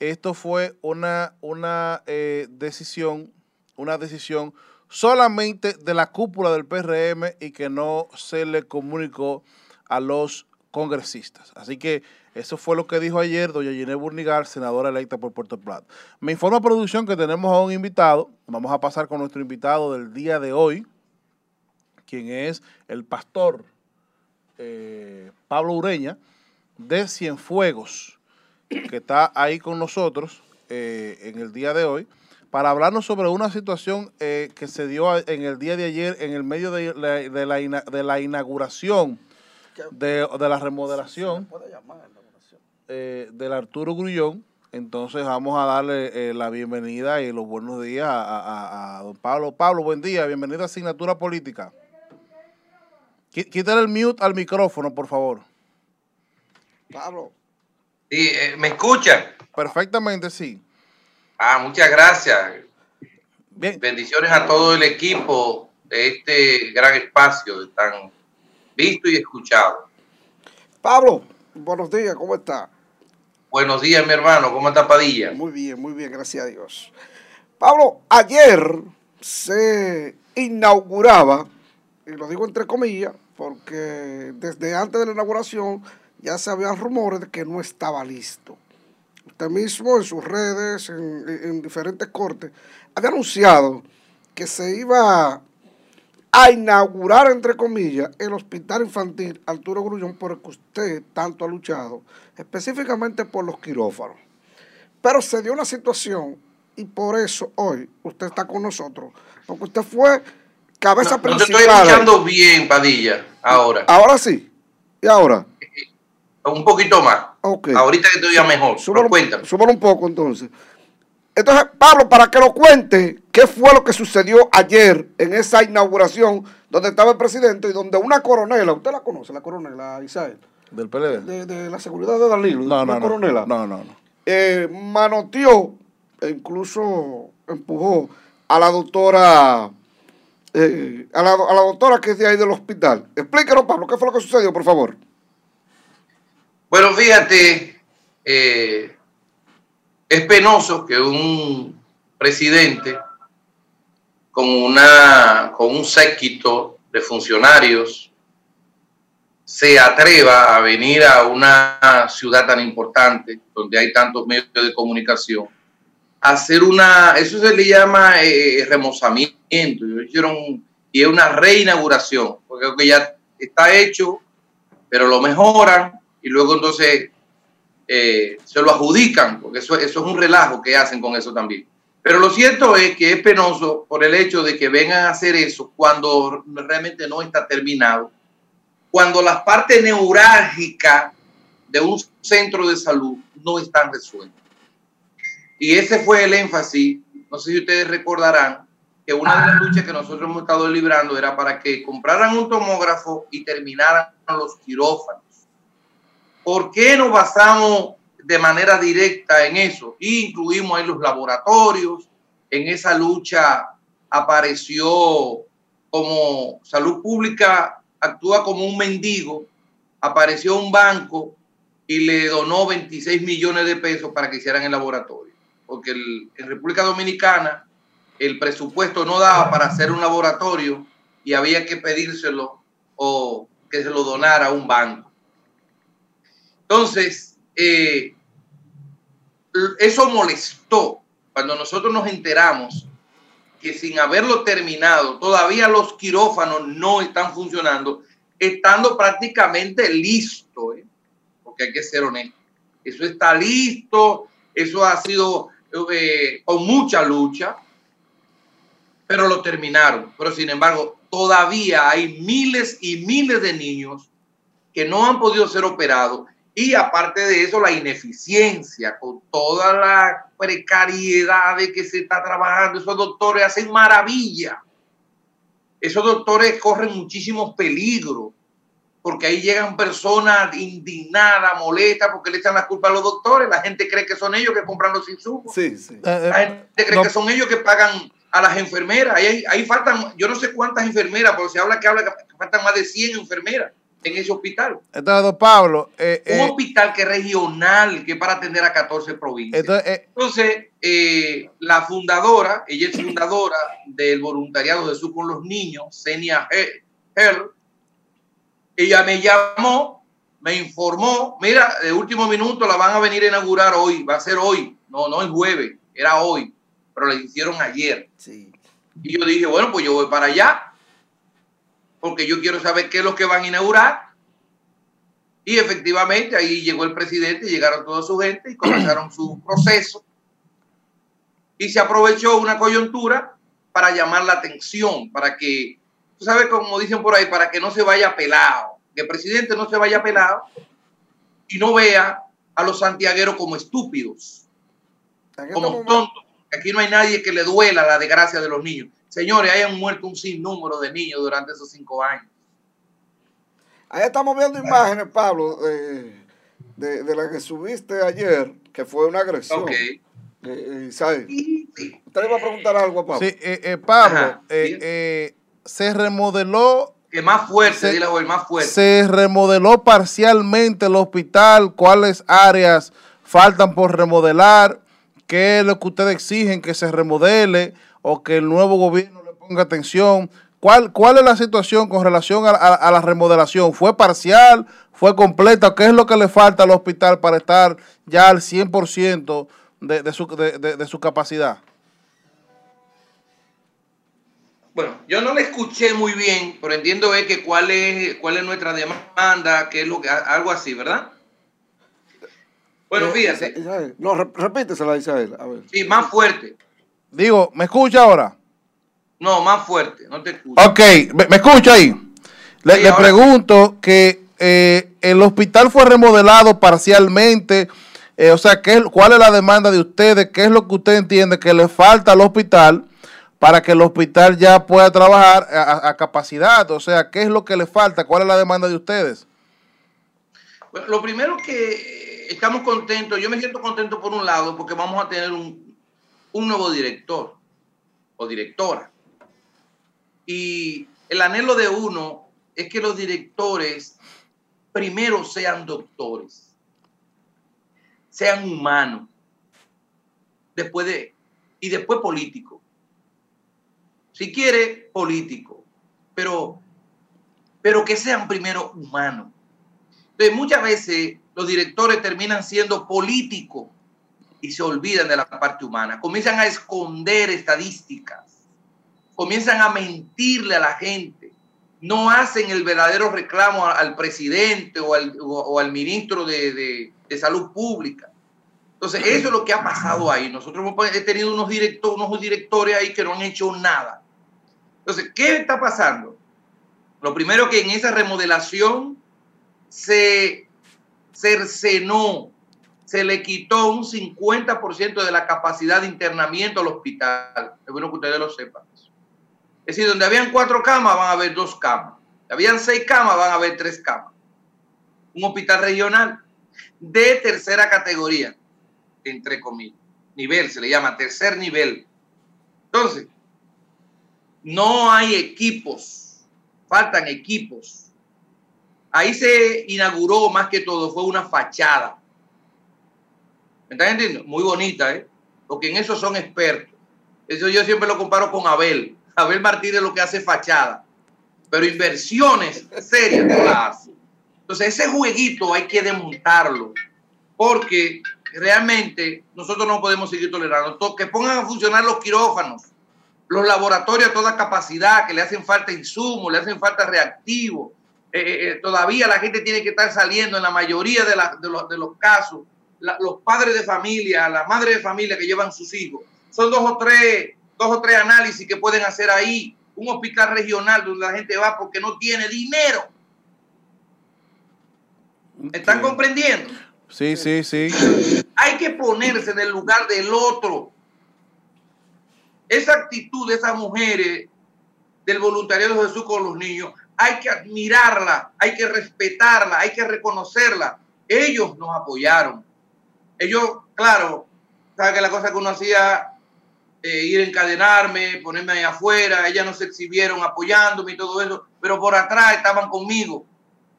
esto fue una, una decisión, una decisión solamente de la cúpula del PRM y que no se le comunicó a los congresistas. Así que eso fue lo que dijo ayer doña Ginés Burnigar, senadora electa por Puerto Plata. Me informa producción que tenemos a un invitado. Vamos a pasar con nuestro invitado del día de hoy, quien es el pastor eh, Pablo Ureña de Cienfuegos, que está ahí con nosotros eh, en el día de hoy para hablarnos sobre una situación eh, que se dio en el día de ayer en el medio de la inauguración de, la remodelación eh, del Arturo Grullón. Entonces vamos a darle eh, la bienvenida y los buenos días a, don Pablo. Pablo, buen día, bienvenido a Asignatura Política. Quítale el mute al micrófono, por favor. Pablo. Sí, eh, ¿me escuchan? Perfectamente, sí. Ah, muchas gracias. Bien. Bendiciones a todo el equipo de este gran espacio de tan visto y escuchado. Pablo, buenos días, ¿cómo está? Buenos días, mi hermano, ¿cómo está Padilla? Muy bien, muy bien, gracias a Dios. Pablo, ayer se inauguraba, y lo digo entre comillas, porque desde antes de la inauguración ya se habían rumores de que no estaba listo. Usted mismo en sus redes, en, en diferentes cortes, había anunciado que se iba a inaugurar, entre comillas, el hospital infantil Arturo Grullón por el que usted tanto ha luchado, específicamente por los quirófanos. Pero se dio una situación y por eso hoy usted está con nosotros, porque usted fue cabeza principal. No te estoy escuchando bien, Padilla, ahora. Ahora sí. ¿Y ahora? Un poquito más. Ahorita que te oiga mejor. Súbalo un poco entonces. Entonces, Pablo, para que lo cuente, ¿qué fue lo que sucedió ayer en esa inauguración donde estaba el presidente y donde una coronela, usted la conoce, la coronela Isabel? Del PLD. De, la seguridad de Danilo, no, no, coronela. No, no, no. Eh, manoteó e incluso empujó a la doctora, eh, a, la, doctora que es de ahí del hospital. Explíquenos, Pablo, ¿qué fue lo que sucedió, por favor? Bueno, fíjate, eh, es penoso que un presidente con, una, con un séquito de funcionarios se atreva a venir a una ciudad tan importante, donde hay tantos medios de comunicación, a hacer una, eso se le llama eh, remozamiento, y es una reinauguración, porque ya está hecho, pero lo mejoran y luego entonces eh, se lo adjudican, porque eso, eso es un relajo que hacen con eso también. Pero lo cierto es que es penoso por el hecho de que vengan a hacer eso cuando realmente no está terminado, cuando las partes neurálgicas de un centro de salud no están resueltas. Y ese fue el énfasis, no sé si ustedes recordarán, que una de las luchas que nosotros hemos estado librando era para que compraran un tomógrafo y terminaran los quirófanos. ¿Por qué nos basamos de manera directa en eso? Y incluimos ahí los laboratorios. En esa lucha apareció como salud pública, actúa como un mendigo, apareció un banco y le donó 26 millones de pesos para que hicieran el laboratorio. Porque en República Dominicana el presupuesto no daba para hacer un laboratorio y había que pedírselo o que se lo donara a un banco. Entonces, eh, eso molestó cuando nosotros nos enteramos que sin haberlo terminado, todavía los quirófanos no están funcionando, estando prácticamente listo, ¿eh? porque hay que ser honesto. Eso está listo, eso ha sido eh, con mucha lucha, pero lo terminaron. Pero sin embargo, todavía hay miles y miles de niños que no han podido ser operados y aparte de eso, la ineficiencia, con toda la precariedad de que se está trabajando, esos doctores hacen maravilla. Esos doctores corren muchísimos peligros, porque ahí llegan personas indignadas, molestas, porque le echan la culpa a los doctores. La gente cree que son ellos que compran los insumos. Sí, sí. La eh, gente cree que son ellos que pagan a las enfermeras. Ahí, ahí faltan, yo no sé cuántas enfermeras, porque se habla que, habla que faltan más de 100 enfermeras en ese hospital. Entonces, Pablo. Eh, un eh, hospital que es regional, que es para atender a 14 provincias. Entonces, eh, la fundadora, ella es fundadora <coughs> del voluntariado de Jesús con los niños, Senia Hell. Ella me llamó, me informó, mira, de último minuto la van a venir a inaugurar hoy, va a ser hoy, no, no el jueves, era hoy, pero la hicieron ayer. Sí. Y yo dije, bueno, pues yo voy para allá porque yo quiero saber qué es lo que van a inaugurar. Y efectivamente ahí llegó el presidente, llegaron toda su gente y comenzaron su <clears throat> proceso. Y se aprovechó una coyuntura para llamar la atención, para que, tú sabes, como dicen por ahí, para que no se vaya pelado, que el presidente no se vaya pelado y no vea a los santiagueros como estúpidos, como tontos. Aquí no hay nadie que le duela la desgracia de los niños. Señores, hayan muerto un sinnúmero de niños durante esos cinco años. Ahí estamos viendo imágenes, Pablo, de, de, la que subiste ayer, que fue una agresión. Ok. Eh, eh Usted le iba a preguntar algo a Pablo. Sí, eh, eh Pablo, eh, se remodeló. Que más fuerte, dile, más fuerte. Se remodeló parcialmente el hospital. ¿Cuáles áreas faltan por remodelar? ¿Qué es lo que ustedes exigen que se remodele? o que el nuevo gobierno le ponga atención. ¿Cuál, cuál es la situación con relación a, la remodelación? ¿Fue parcial? ¿Fue completa? ¿Qué es lo que le falta al hospital para estar ya al 100% de, de, su, de, su capacidad? Bueno, yo no le escuché muy bien, pero entiendo que cuál es, cuál es nuestra demanda, qué es lo que, algo así, ¿verdad? Bueno, eh, fíjate. No, repítesela, Isabel. A ver. Sí, más fuerte. Digo, ¿me escucha ahora? No, más fuerte, no te escucho. Ok, ¿me, escucha ahí? Le, pregunto que eh, el hospital fue remodelado parcialmente, eh, o sea, ¿qué, ¿cuál es la demanda de ustedes? ¿Qué es lo que usted entiende que le falta al hospital para que el hospital ya pueda trabajar a, capacidad? O sea, ¿qué es lo que le falta? ¿Cuál es la demanda de ustedes? Bueno, lo primero que estamos contentos, yo me siento contento por un lado porque vamos a tener un, un nuevo director o directora. Y el anhelo de uno es que los directores primero sean doctores, sean humanos, después de, y después político. Si quiere, político, pero, pero que sean primero humanos. Entonces, muchas veces los directores terminan siendo políticos y se olvidan de la parte humana. Comienzan a esconder estadísticas, comienzan a mentirle a la gente, no hacen el verdadero reclamo al presidente o al, ministro de, salud pública. Entonces, eso es lo que ha pasado ahí. Nosotros hemos tenido unos, directores, unos directores ahí que no han hecho nada. Entonces, ¿qué está pasando? Lo primero que en esa remodelación se cercenó se le quitó un 50% de la capacidad de internamiento al hospital. Es bueno que ustedes lo sepan. Es decir, donde habían cuatro camas, van a haber dos camas. Habían seis camas, van a haber tres camas. Un hospital regional de tercera categoría, entre comillas. Nivel, se le llama tercer nivel. Entonces, no hay equipos, faltan equipos. Ahí se inauguró más que todo, fue una fachada ¿Me están entendiendo? Muy bonita, ¿eh? Porque en eso son expertos. Eso yo siempre lo comparo con Abel. Abel Martínez lo que hace fachada. Pero inversiones serias no la hace. Entonces ese jueguito hay que desmontarlo. Porque realmente nosotros no podemos seguir tolerando. Que pongan a funcionar los quirófanos. los laboratorios a toda capacidad, que le hacen falta insumos, le hacen falta reactivos. Eh, eh, eh, todavía la gente tiene que estar saliendo en la mayoría de, los, de los, casos. los padres de familia, las madres de familia que llevan sus hijos. Son dos o tres, dos o tres análisis que pueden hacer ahí. Un hospital regional donde la gente va porque no tiene dinero. ¿Están comprendiendo? Sí, sí, sí. Hay que ponerse en el lugar del otro. Esa actitud de esas mujeres del voluntariado de Jesús con los niños, hay que admirarla, hay que respetarla, hay que reconocerla. Ellos nos apoyaron. Ellos, claro, sabe que la cosa que uno hacía, eh, ir a encadenarme, ponerme ahí afuera, ellas no se exhibieron apoyándome y todo eso, pero por atrás estaban conmigo.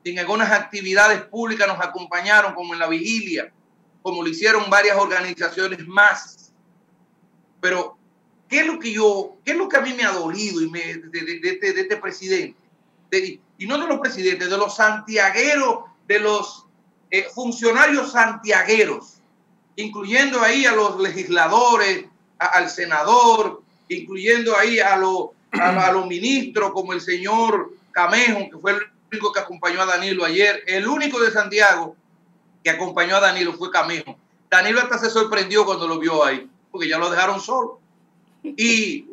En algunas actividades públicas nos acompañaron, como en la vigilia, como lo hicieron varias organizaciones más. Pero ¿Qué es lo que yo, qué es lo que a mí me ha dolido y me, de, este, este, presidente? Y no de los presidentes, de los santiagueros, de los eh, funcionarios santiagueros, incluyendo ahí a los legisladores, al senador, incluyendo ahí a, a, los ministros como el señor Camejo, que fue el único que acompañó a Danilo ayer. El único de Santiago que acompañó a Danilo fue Camejo. Danilo hasta se sorprendió cuando lo vio ahí, porque ya lo dejaron solo. Y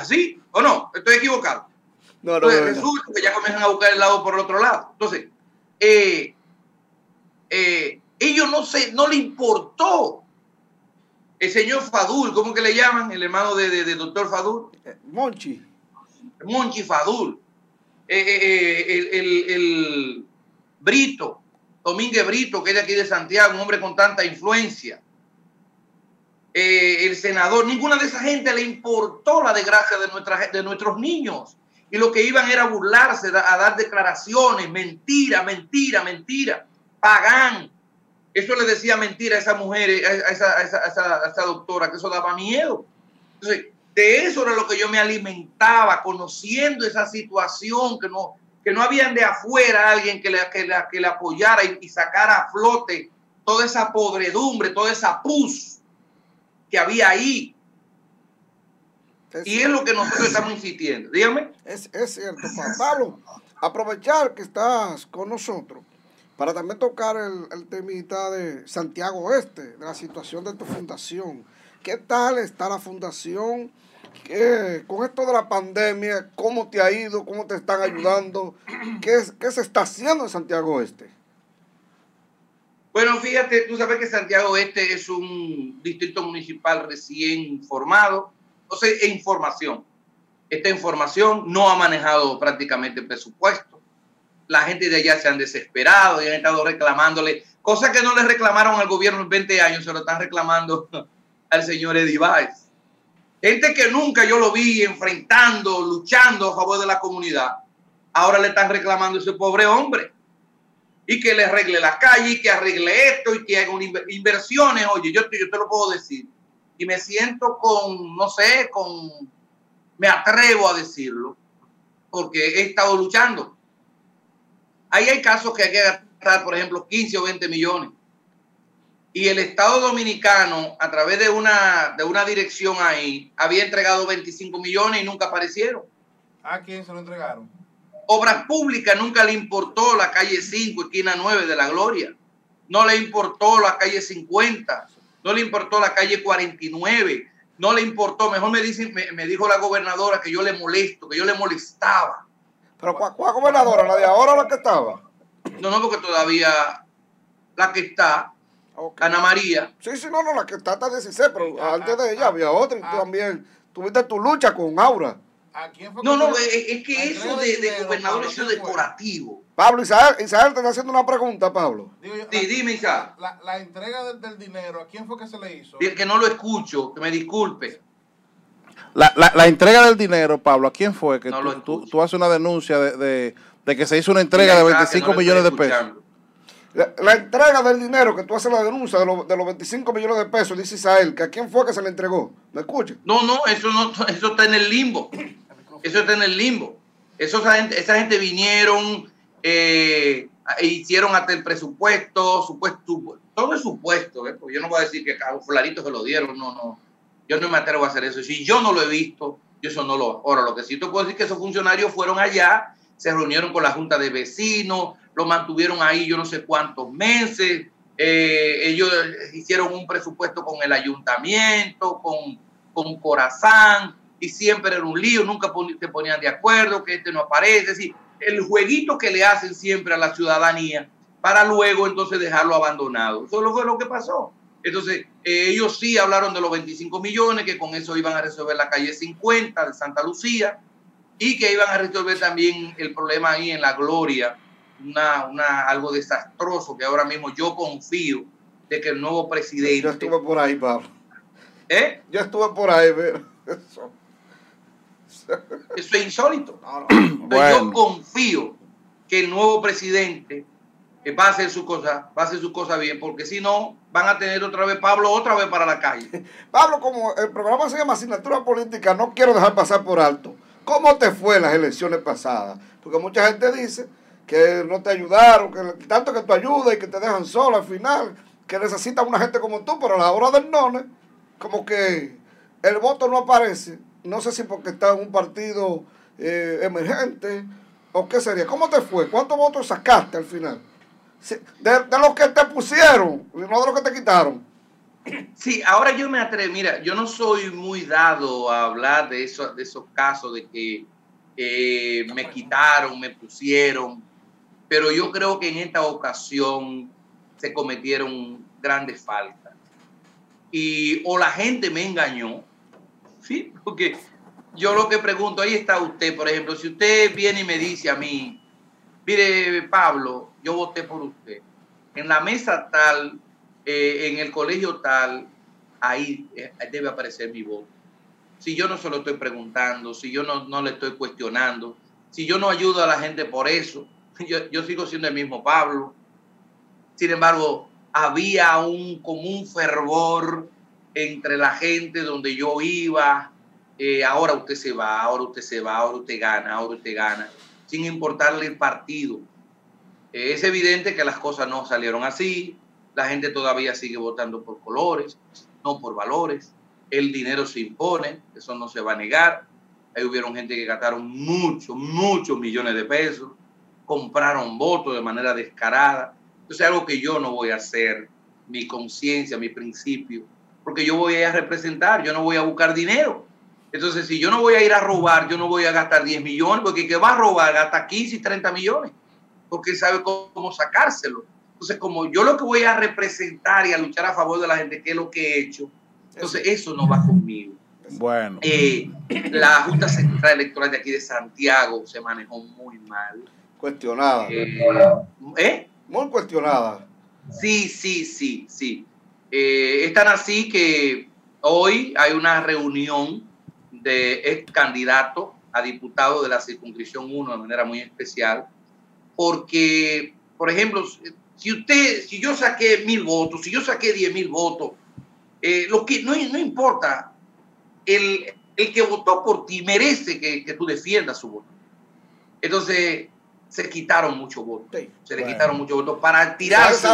así, ¿o no? Estoy equivocado. No, no, Entonces, resulta que ya comienzan a buscar el lado por el otro lado. Entonces, eh, eh, ellos no sé, no le importó el señor Fadul, ¿cómo que le llaman? El hermano de, de, doctor Fadul. Eh, Monchi. Monchi Fadul. el, el, el, Brito, Domínguez Brito, que es de aquí de Santiago, un hombre con tanta influencia. Eh, el senador, ninguna de esa gente le importó la desgracia de, nuestra, de nuestros niños. Y lo que iban era burlarse, a dar declaraciones, mentira, mentira, mentira, pagán. Eso le decía mentira a esa mujer, a esa, doctora, que eso daba miedo. Entonces, de eso era lo que yo me alimentaba, conociendo esa situación, que no, que no habían de afuera alguien que le, que que le apoyara y, y sacara a flote toda esa podredumbre, toda esa pus que había ahí. Y es lo que nosotros estamos insistiendo. Dígame. Es, cierto, Pablo. Aprovechar que estás con nosotros para también tocar el, el temita de Santiago Oeste, de la situación de tu fundación. ¿Qué tal está la fundación? con esto de la pandemia, ¿cómo te ha ido? ¿Cómo te están ayudando? ¿Qué, qué se está haciendo en Santiago Oeste? Bueno, fíjate, tú sabes que Santiago Este es un distrito municipal recién formado, o sea, e información. Esta información no ha manejado prácticamente presupuesto. La gente de allá se han desesperado y han estado reclamándole cosas que no le reclamaron al gobierno en 20 años, se lo están reclamando <laughs> al señor Eddie Baez. Gente que nunca yo lo vi enfrentando, luchando a favor de la comunidad, ahora le están reclamando a ese pobre hombre y que le arregle la calle y que arregle esto y que haga inversiones. Oye, yo te lo puedo decir. Y me siento con, no sé, con, me atrevo a decirlo, porque he estado luchando. Ahí hay casos que hay que gastar, por ejemplo, 15 o 20 millones. Y el Estado Dominicano, a través de una, de una dirección ahí, había entregado 25 millones y nunca aparecieron. ¿A quién se lo entregaron? Obras Públicas nunca le importó la calle 5, esquina 9 de la Gloria. No le importó la calle 50. No le importó la calle 49. No le importó. Mejor me, dice, me, dijo la gobernadora que yo le molesto, que yo le molestaba. ¿Pero cuál, gobernadora? ¿La de ahora o la que estaba? No, no, porque todavía la que está, Ana María. Sí, sí, no, no, la que está hasta 16, pero antes de ella había otra y tú también tuviste tu lucha con Aura no, no, es, que eso de, de gobernador es decorativo. Pablo, Isabel, Isabel te está haciendo una pregunta, Pablo. sí, dime, Isabel. La, entrega del, dinero, ¿a quién fue que se le hizo? que no lo escucho, que me disculpe. La, la, entrega del dinero, Pablo, ¿a quién fue? Que tú, tú, haces una denuncia de, de, que se hizo una entrega de 25 millones de pesos. La, entrega del dinero que tú haces la denuncia de, de, los 25 millones de pesos, dice Isabel, que a quién fue que se le entregó. ¿Me escucha? No, no, eso no, eso está en el limbo. Eso está en el limbo. gente, esa gente vinieron, eh, hicieron hasta el presupuesto, supuesto, todo es supuesto. ¿eh? yo no voy a decir que a fularito se lo dieron, no, no. Yo no me atrevo a hacer eso. Si yo no lo he visto, yo eso no lo... Ahora, lo que sí te puedo decir es que esos funcionarios fueron allá, se reunieron con la Junta de Vecinos, lo mantuvieron ahí yo no sé cuántos meses, eh, ellos hicieron un presupuesto con el ayuntamiento, con, con Corazán, y siempre era un lío, nunca se ponían de acuerdo, que este no aparece. Es decir, el jueguito que le hacen siempre a la ciudadanía para luego entonces dejarlo abandonado. Eso fue lo que pasó. Entonces, eh, ellos sí hablaron de los 25 millones, que con eso iban a resolver la calle 50 de Santa Lucía y que iban a resolver también el problema ahí en La Gloria, una, una, algo desastroso que ahora mismo yo confío de que el nuevo presidente... Yo estuve por ahí, Pablo. ¿Eh? Yo estuve por ahí, pero eso... <laughs> Eso es insólito. Yo confío que el nuevo presidente va a hacer su cosa, va a hacer su cosa bien, porque si no, van a tener otra vez Pablo otra vez para la calle. <laughs> Pablo, como el programa se llama Asignatura Política, no quiero dejar pasar por alto. ¿Cómo te fue en las elecciones pasadas? Porque mucha gente dice que no te ayudaron, que tanto que tú ayudas y que te dejan solo al final, que necesitan una gente como tú, pero a la hora del none, como que el voto no aparece. No sé si porque está en un partido eh, emergente o qué sería. ¿Cómo te fue? ¿Cuántos votos sacaste al final? De, de los que te pusieron, no de los que te quitaron. Sí, ahora yo me atrevo, mira, yo no soy muy dado a hablar de, eso, de esos casos de que me quitaron, me pusieron, pero yo creo que en esta ocasión se cometieron grandes faltas. Y o la gente me engañó, ¿sí? Porque yo lo que pregunto, ahí está usted, por ejemplo, si usted viene y me dice a mí, mire Pablo, yo voté por usted, en la mesa tal, eh, en el colegio tal, ahí eh, debe aparecer mi voto. Si yo no se lo estoy preguntando, si yo no, no le estoy cuestionando, si yo no ayudo a la gente por eso, <laughs> yo, yo sigo siendo el mismo Pablo. Sin embargo, había un común fervor entre la gente donde yo iba, eh, ahora usted se va, ahora usted se va, ahora usted gana, ahora usted gana, sin importarle el partido. Eh, es evidente que las cosas no salieron así, la gente todavía sigue votando por colores, no por valores, el dinero se impone, eso no se va a negar. Ahí hubieron gente que gastaron muchos, muchos millones de pesos, compraron votos de manera descarada. Eso es algo que yo no voy a hacer, mi conciencia, mi principio porque yo voy a ir a representar, yo no voy a buscar dinero. Entonces, si yo no voy a ir a robar, yo no voy a gastar 10 millones, porque el que va a robar gasta 15 y 30 millones, porque sabe cómo sacárselo. Entonces, como yo lo que voy a representar y a luchar a favor de la gente, que es lo que he hecho, entonces eso no va conmigo. Bueno. Eh, la Junta Central Electoral de aquí de Santiago se manejó muy mal. Cuestionada. Eh, ¿eh? Muy cuestionada. Sí, sí, sí, sí. Eh, es tan así que hoy hay una reunión de ex candidatos a diputado de la circunscripción 1 de manera muy especial, porque, por ejemplo, si usted, si yo saqué mil votos, si yo saqué diez mil votos, eh, lo que no, no importa, el, el, que votó por ti merece que, que, tú defiendas su voto. Entonces, se quitaron muchos votos. se le quitaron muchos votos para tirarse.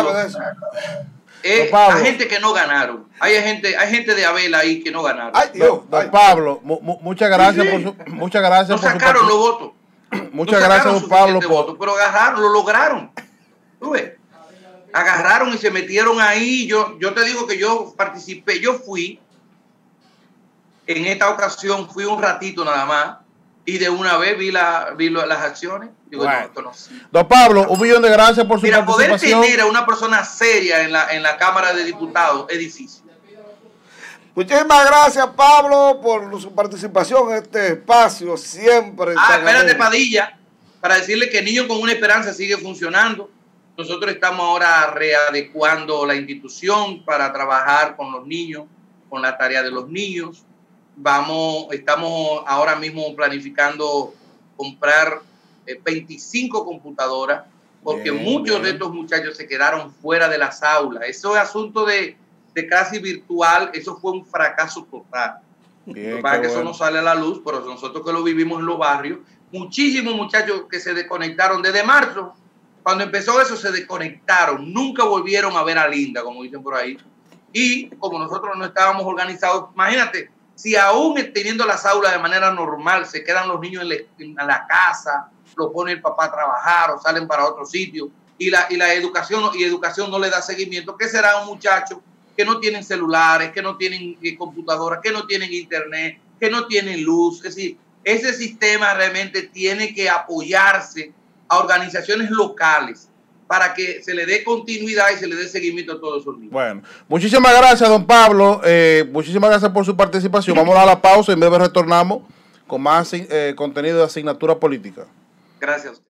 Eh, hay gente que no ganaron. Hay gente, hay gente de Abel ahí que no ganaron. Ay, Dios, don, Pablo, muchas gracias por su, muchas gracias no sacaron los votos. <clears throat> Muchas gracias, don Pablo. Votos, pero agarraron, lo lograron. ¿Tú ves? Agarraron y se metieron ahí. Yo, yo te digo que yo participé, yo fui. En esta ocasión fui un ratito nada más y de una vez vi, la, vi las acciones. Digo, Don Pablo, un millón de gracias por su Mira, poder tener a una persona seria en la, en la Cámara de Diputados es difícil. Muchísimas gracias, Pablo, por su participación en este espacio. Siempre. Ah, espérate, Padilla, para decirle que Niños con una Esperanza sigue funcionando. Nosotros estamos ahora readecuando la institución para trabajar con los niños, con la tarea de los niños vamos, estamos ahora mismo planificando comprar 25 eh, computadoras porque muchos de estos muchachos se quedaron fuera de las aulas. Eso es asunto de, de clase virtual, eso fue un fracaso total. para que eso no sale a la luz, pero nosotros que lo vivimos en los barrios, muchísimos muchachos que se desconectaron. Desde marzo, cuando empezó eso se desconectaron, nunca volvieron a ver a Linda, como dicen por ahí, Y como nosotros no estábamos organizados, imagínate, si aún teniendo las aulas de manera normal se quedan los niños en la, casa, lo pone el papá a trabajar o salen para otro sitio y la, y la educación y educación no le da seguimiento, ¿qué será un muchacho que no tienen celulares, que no tienen eh, computadoras, que no tienen internet, que no tienen luz? Es decir, ese sistema realmente tiene que apoyarse a organizaciones locales para que se le dé continuidad y se le dé seguimiento a todos esos niños. Bueno, muchísimas gracias, don Pablo. Eh, muchísimas gracias por su participación. Vamos a la pausa y en breve retornamos con más eh, contenido de asignatura política. Gracias.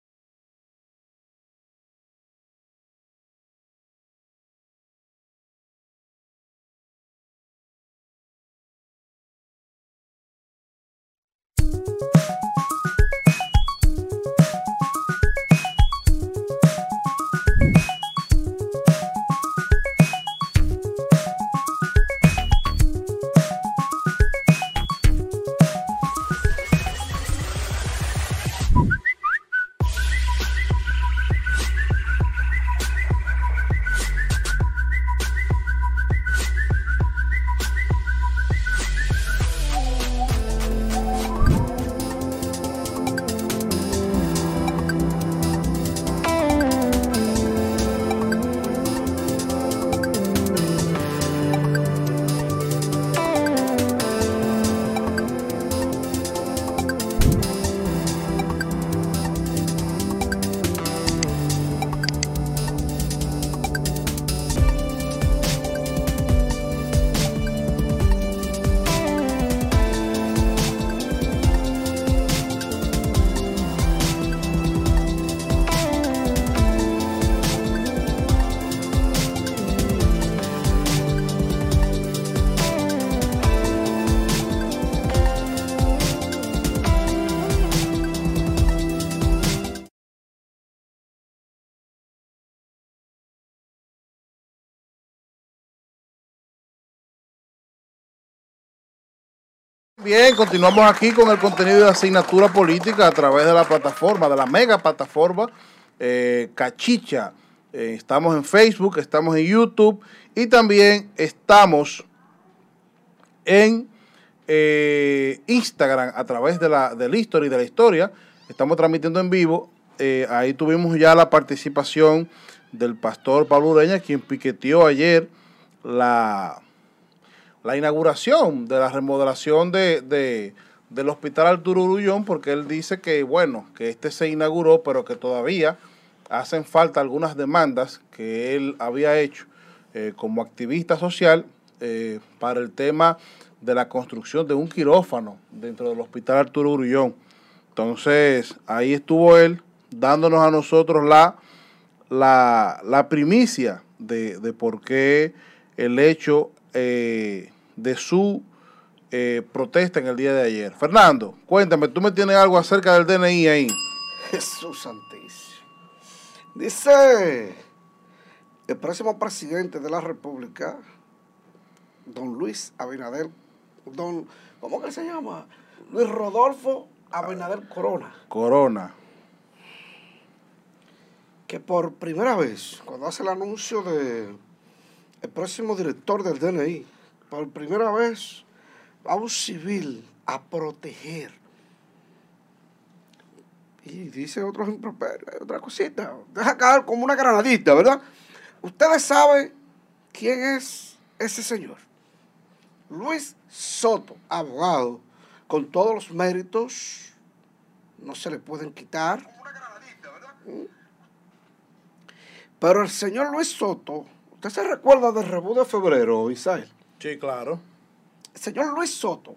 Bien, continuamos aquí con el contenido de asignatura política a través de la plataforma, de la mega plataforma eh, Cachicha. Eh, estamos en Facebook, estamos en YouTube y también estamos en eh, Instagram a través de la, del History de la historia. Estamos transmitiendo en vivo. ahí tuvimos ya la participación del pastor Pablo Ureña, quien piqueteó ayer la la inauguración de la remodelación de, del Hospital Arturo Urullón, porque él dice que, bueno, que este se inauguró, pero que todavía hacen falta algunas demandas que él había hecho eh, como activista social eh, para el tema de la construcción de un quirófano dentro del Hospital Arturo Urullón. Entonces, ahí estuvo él dándonos a nosotros la, la, primicia de, de por qué el hecho eh, de su eh, protesta en el día de ayer. Fernando, cuéntame, tú me tienes algo acerca del DNI ahí. Jesús Santísimo. Dice el próximo presidente de la República, don Luis Abinader, don, ¿cómo que se llama? Luis Rodolfo Abinader Corona. Corona. Que por primera vez, cuando hace el anuncio de el próximo director del DNI, por primera vez a un civil a proteger. Y dice otro otra cosita, deja caer como una granadita, ¿verdad? Ustedes saben quién es ese señor. Luis Soto, abogado, con todos los méritos, no se le pueden quitar. ¿Mm? Pero el señor Luis Soto, ¿usted se recuerda del rebú de febrero, Isael? Sí, claro. El señor Luis Soto,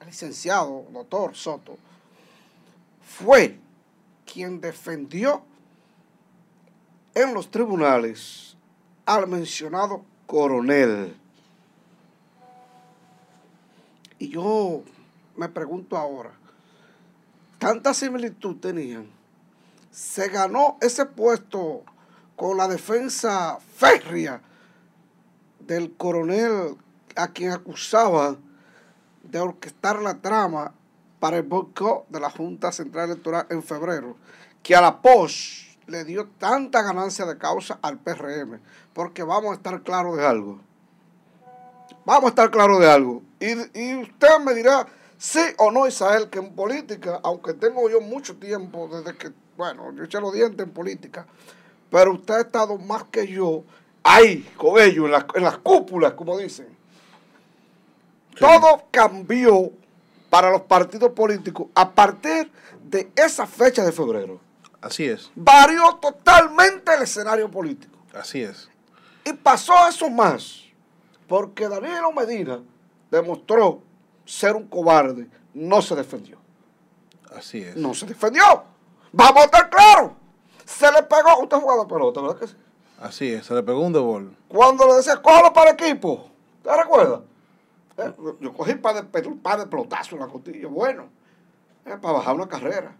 el licenciado, doctor Soto, fue quien defendió en los tribunales al mencionado coronel. Y yo me pregunto ahora, tanta similitud tenían, se ganó ese puesto con la defensa férrea del coronel a quien acusaba de orquestar la trama para el boicot de la Junta Central Electoral en febrero, que a la POS le dio tanta ganancia de causa al PRM, porque vamos a estar claros de algo. vamos a estar claros de algo. Y, y usted me dirá, sí o no, Isael, que en política, aunque tengo yo mucho tiempo desde que, bueno, yo eché los dientes en política, pero usted ha estado más que yo ahí, con ellos, en las, en las cúpulas, como dicen. Todo cambió para los partidos políticos a partir de esa fecha de febrero. Así es. Varió totalmente el escenario político. Así es. Y pasó eso más, porque Danilo Medina demostró ser un cobarde, no se defendió. Así es. No se defendió. Vamos a estar claros. Se le pegó, usted jugaba pelota, ¿verdad que sí? Así es, se le pegó un de Cuando le decía, cógelo para el equipo, ¿te recuerdas? Eh, yo cogí para de, de pelotazo en la costilla, bueno, eh, para bajar una carrera.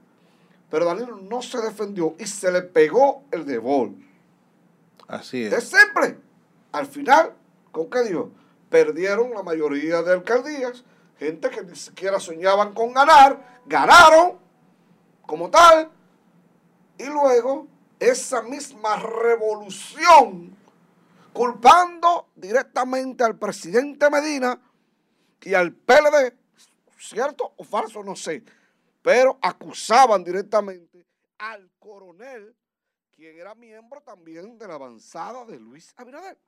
Pero Danilo no se defendió y se le pegó el de bol. Así es. Es simple. Al final, ¿con qué dijo? Perdieron la mayoría de alcaldías, gente que ni siquiera soñaban con ganar, ganaron como tal, y luego esa misma revolución, culpando directamente al presidente Medina y al PLD, cierto o falso, no sé, pero acusaban directamente al coronel, quien era miembro también de la avanzada de Luis Abinader.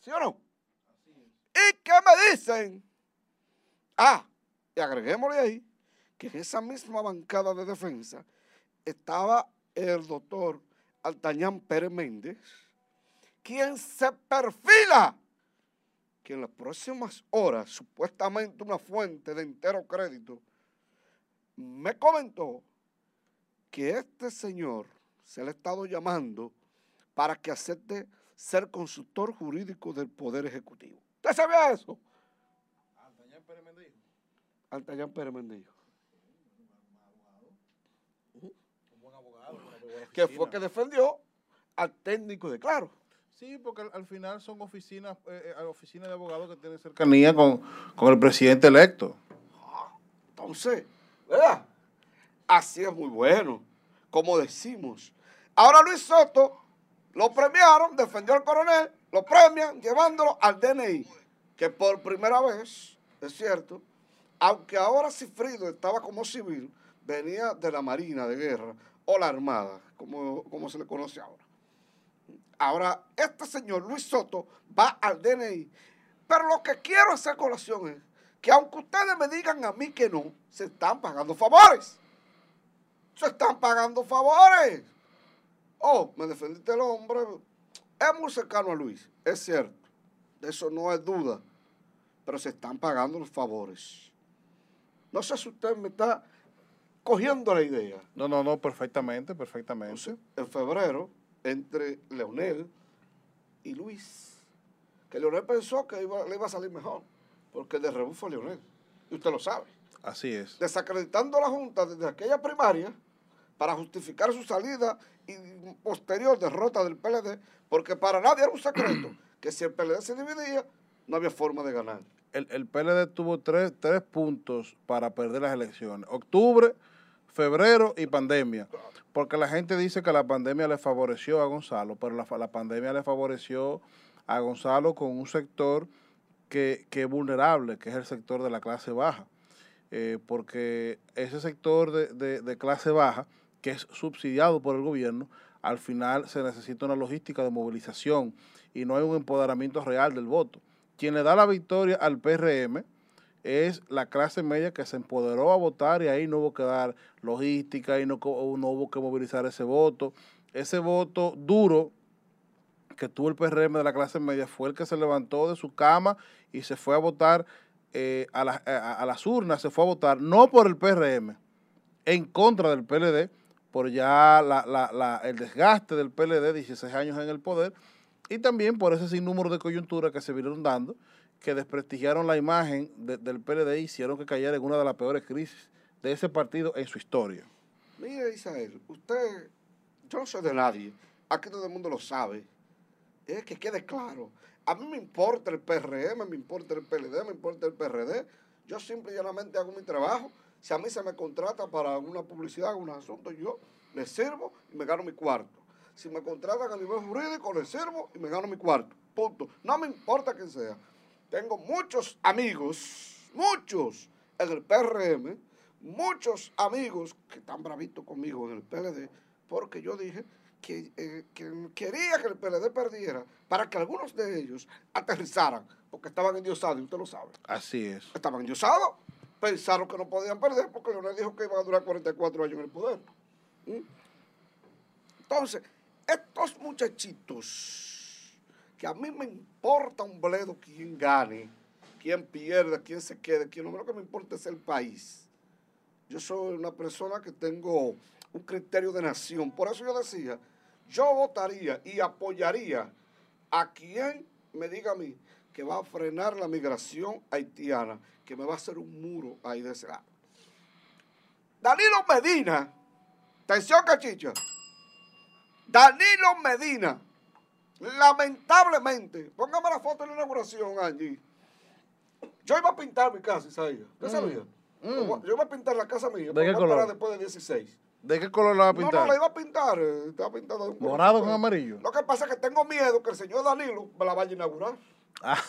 ¿Sí o no? ¿Y qué me dicen? Ah, y agreguémosle ahí que en esa misma bancada de defensa estaba el doctor Altañán Pérez Méndez, quien se perfila que en las próximas horas, supuestamente una fuente de entero crédito, me comentó que este señor se le ha estado llamando para que acepte ser consultor jurídico del Poder Ejecutivo. ¿Usted sabía eso? Altañán Pérez Mendijo. Altañán Pérez Mendijo. Que fue que defendió al técnico de Claro. Sí, porque al, final son oficinas, eh, eh, oficinas de abogados que tienen cercanía con, con el presidente electo. Entonces, ¿verdad? Así es muy bueno, como decimos. Ahora Luis Soto lo premiaron, defendió al coronel, lo premian llevándolo al DNI, que por primera vez, es cierto, aunque ahora Cifrido estaba como civil, venía de la Marina de Guerra o la Armada, como, como se le conoce ahora. Ahora, este señor Luis Soto va al DNI, pero lo que quiero hacer colación es que aunque ustedes me digan a mí que no, se están pagando favores. Se están pagando favores. Oh, me defendiste el hombre. Es muy cercano a Luis, es cierto. De eso no hay duda. Pero se están pagando los favores. No sé si usted me está cogiendo la idea. No, no, no, perfectamente, perfectamente. en febrero, entre Leonel y Luis, que Leonel pensó que le iba a salir mejor, porque el de rebufo fue Leonel. Y usted lo sabe. Así es. Desacreditando a la Junta desde aquella primaria para justificar su salida y posterior derrota del PLD, porque para nadie era un secreto <clears throat> que si el PLD se dividía, no había forma de ganar. El, el PLD tuvo tres, tres puntos para perder las elecciones. Octubre, febrero y pandemia. Porque la gente dice que la pandemia le favoreció a Gonzalo, pero la, la pandemia le favoreció a Gonzalo con un sector que, que, es vulnerable, que es el sector de la clase baja. Eh, porque ese sector de, de, clase baja, que es subsidiado por el gobierno, al final se necesita una logística de movilización y no hay un empoderamiento real del voto. Quien le da la victoria al PRM, es la clase media que se empoderó a votar y ahí no hubo que dar logística y no, no hubo que movilizar ese voto. Ese voto duro que tuvo el PRM de la clase media fue el que se levantó de su cama y se fue a votar eh, a, a, las urnas, se fue a votar no por el PRM, en contra del PLD, por ya la, la, el desgaste del PLD, 16 años en el poder, y también por ese sinnúmero de coyunturas que se vinieron dando que desprestigiaron la imagen del PLD y hicieron que cayera en una de las peores crisis de ese partido en su historia. Mire, Isael, usted, yo no soy de nadie, aquí todo el mundo lo sabe. Es que quede claro. A mí me importa el PRM, me importa el PLD, me importa el PRD. Yo simple y llanamente hago mi trabajo. Si a mí se me contrata para una publicidad, un asunto, yo le sirvo y me gano mi cuarto. Si me contratan a nivel jurídico, le sirvo y me gano mi cuarto. Punto. No me importa quién sea. Tengo muchos amigos, muchos en el PRM, muchos amigos que están bravitos conmigo en el PLD, porque yo dije que, eh, quería que el PLD perdiera para que algunos de ellos aterrizaran, porque estaban endiosados, y usted lo sabe. Así es. Estaban endiosados, pensaron que no podían perder porque Leonel dijo que iban a durar 44 años en el poder. ¿Mm? Entonces, estos muchachitos, que a mí me importa un bledo quién gane, quién pierda, quién se quede, quién no, lo que me importa es el país. Yo soy una persona que tengo un criterio de nación. Por eso yo decía, yo votaría y apoyaría a quien me diga a mí que va a frenar la migración haitiana, que me va a hacer un muro ahí de ese lado. Danilo Medina, atención cachicha, Danilo Medina, lamentablemente, póngame la foto de la inauguración allí. Yo iba a pintar mi casa, Isaías. ¿Usted mm, sabía? Mm. Yo iba a pintar la casa mía. ¿De qué color? después de 16. ¿De qué color la va a pintar? No, no, la iba a pintar. Eh, estaba pintado de un ¿Morado con amarillo? Lo que pasa es que tengo miedo que el señor Danilo me la vaya a inaugurar. Ah.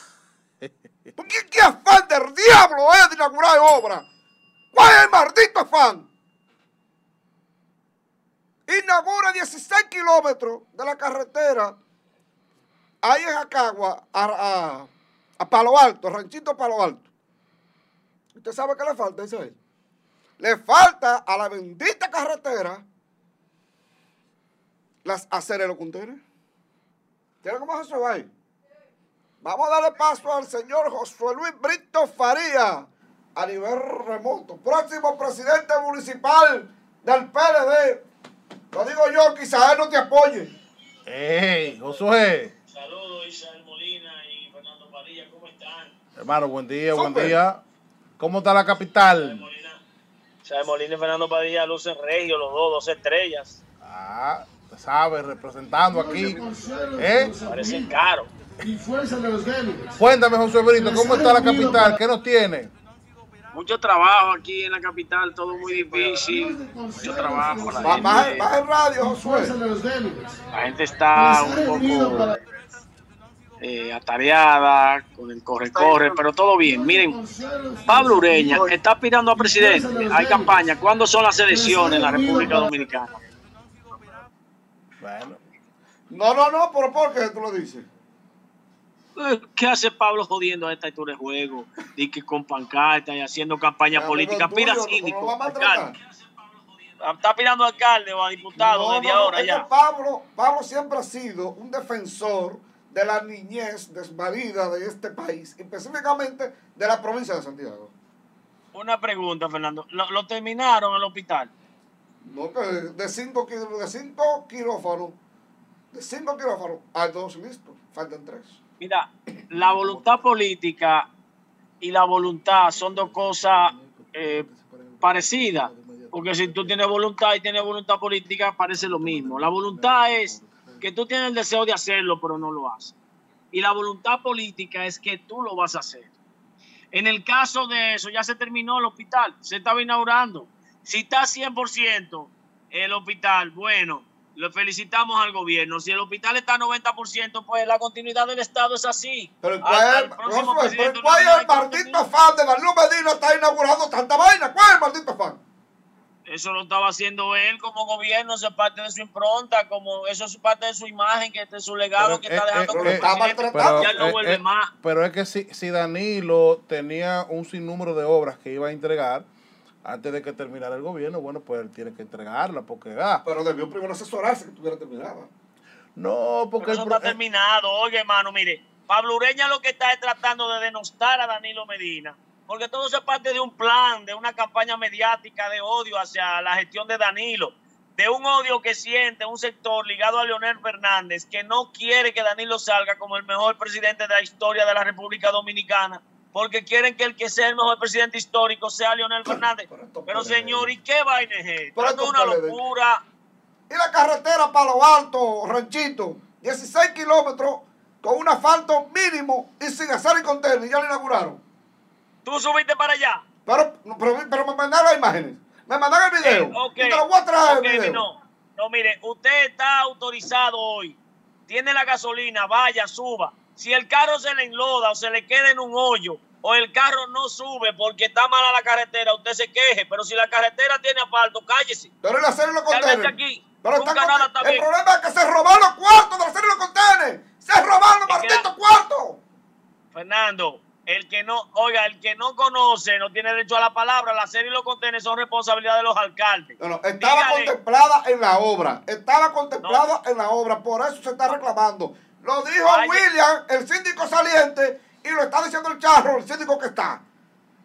<laughs> ¿Por qué, qué afán del diablo es de inaugurar obra? ¿Cuál es el maldito afán? Inaugura 16 kilómetros de la carretera ahí en Acagua a, a, Palo Alto, Ranchito Palo Alto. ¿Usted sabe qué le falta, Isabel? Le falta a la bendita carretera las aceras de los contenedores. ¿Tiene cómo se va ahí? Vamos a darle paso al señor Josué Luis Brito Faría a nivel remoto. Próximo presidente municipal del PLD. Lo digo yo, quizás él no te apoye. ¡Ey, Josué! Isabel Molina y Fernando Padilla, ¿cómo están? Hermano, buen día, buen día. ¿Cómo está la capital? Isabel Molina y Fernando Padilla lucen regio, los dos, dos estrellas. Ah, te sabes, representando aquí. ¿Eh? Parecen caros. Y fuerza de los Cuéntame, José Brito, ¿cómo está la capital? ¿Qué nos tiene? Mucho trabajo aquí en la capital, todo muy difícil. Mucho trabajo. Baja el radio, Josué. La gente está un poco eh, atareada con el corre-corre, pero todo bien. Miren, Pablo Ureña está aspirando a presidente. Hay campaña. ¿Cuándo son las elecciones en la República Dominicana? Bueno. No, no, no, pero ¿por qué tú lo dices? Eh, ¿Qué hace Pablo jodiendo a esta altura de juego? Y que con pancarta y haciendo campaña política. Pida síndico. Está aspirando a alcalde o a diputado desde ahora ya. Pablo, Pablo siempre ha sido un defensor de la niñez desvalida de este país, específicamente de la provincia de Santiago. Una pregunta, Fernando. ¿Lo, terminaron el hospital? No, que de cinco, de cinco quirófanos, de cinco quirófanos, hay dos listos, faltan tres. Mira, la voluntad política y la voluntad son dos cosas eh, parecidas. Porque si tú tienes voluntad y tienes voluntad política, parece lo mismo. La voluntad es que tú tienes el deseo de hacerlo, pero no lo haces. Y la voluntad política es que tú lo vas a hacer. En el caso de eso, ya se terminó el hospital, se estaba inaugurando. Si está 100% el hospital, bueno, le felicitamos al gobierno. Si el hospital está 90%, pues la continuidad del Estado es así. Pero ¿cuál, es el maldito fan de Danilo Medina está inaugurando tanta vaina? ¿Cuál es el maldito fan? Eso lo estaba haciendo él como gobierno, eso es parte de su impronta, como eso es parte de su imagen, que este es su legado que está dejando como pero, ya no vuelve más. Pero es que si, si Danilo tenía un sinnúmero de obras que iba a entregar, antes de que terminara el gobierno, bueno, pues él tiene que entregarla, porque... Ah, pero debió primero asesorarse que tuviera terminada. No, porque... eso está terminado. Oye, hermano, mire, Pablo Ureña lo que está es tratando de denostar a Danilo Medina, porque todo eso es parte de un plan, de una campaña mediática de odio hacia la gestión de Danilo, de un odio que siente un sector ligado a Leonel Fernández, que no quiere que Danilo salga como el mejor presidente de la historia de la República Dominicana porque quieren que el que sea el mejor presidente histórico sea Leonel Fernández. Pero señor, ¿y qué vaina es esto? es una locura. Y la carretera para lo alto, ranchito, 16 kilómetros con un asfalto mínimo y sin hacer el contenedor, y ya lo inauguraron. ¿Tú subiste para allá? Pero, pero, me mandaron las imágenes. Me mandaron el video. Eh, te lo voy a traer el video. No, no, mire, usted está autorizado hoy. Tiene la gasolina, vaya, suba Si el carro se le enloda o se le queda en un hoyo o el carro no sube porque está mala la carretera, usted se queje. Pero si la carretera tiene asfalto, cállese. Pero el acero lo contiene. Aquí, pero el problema es que se robaron los cuartos de acero lo contiene. Se robaron los malditos cuartos. Fernando, el que no, oiga, el que no conoce no tiene derecho a la palabra. La serie y los contenedores son responsabilidad de los alcaldes. No, no, estaba contemplada en la obra. Estaba contemplada en la obra. Por eso se está reclamando. Lo dijo William, el síndico saliente, y lo está diciendo el charro, el síndico que está.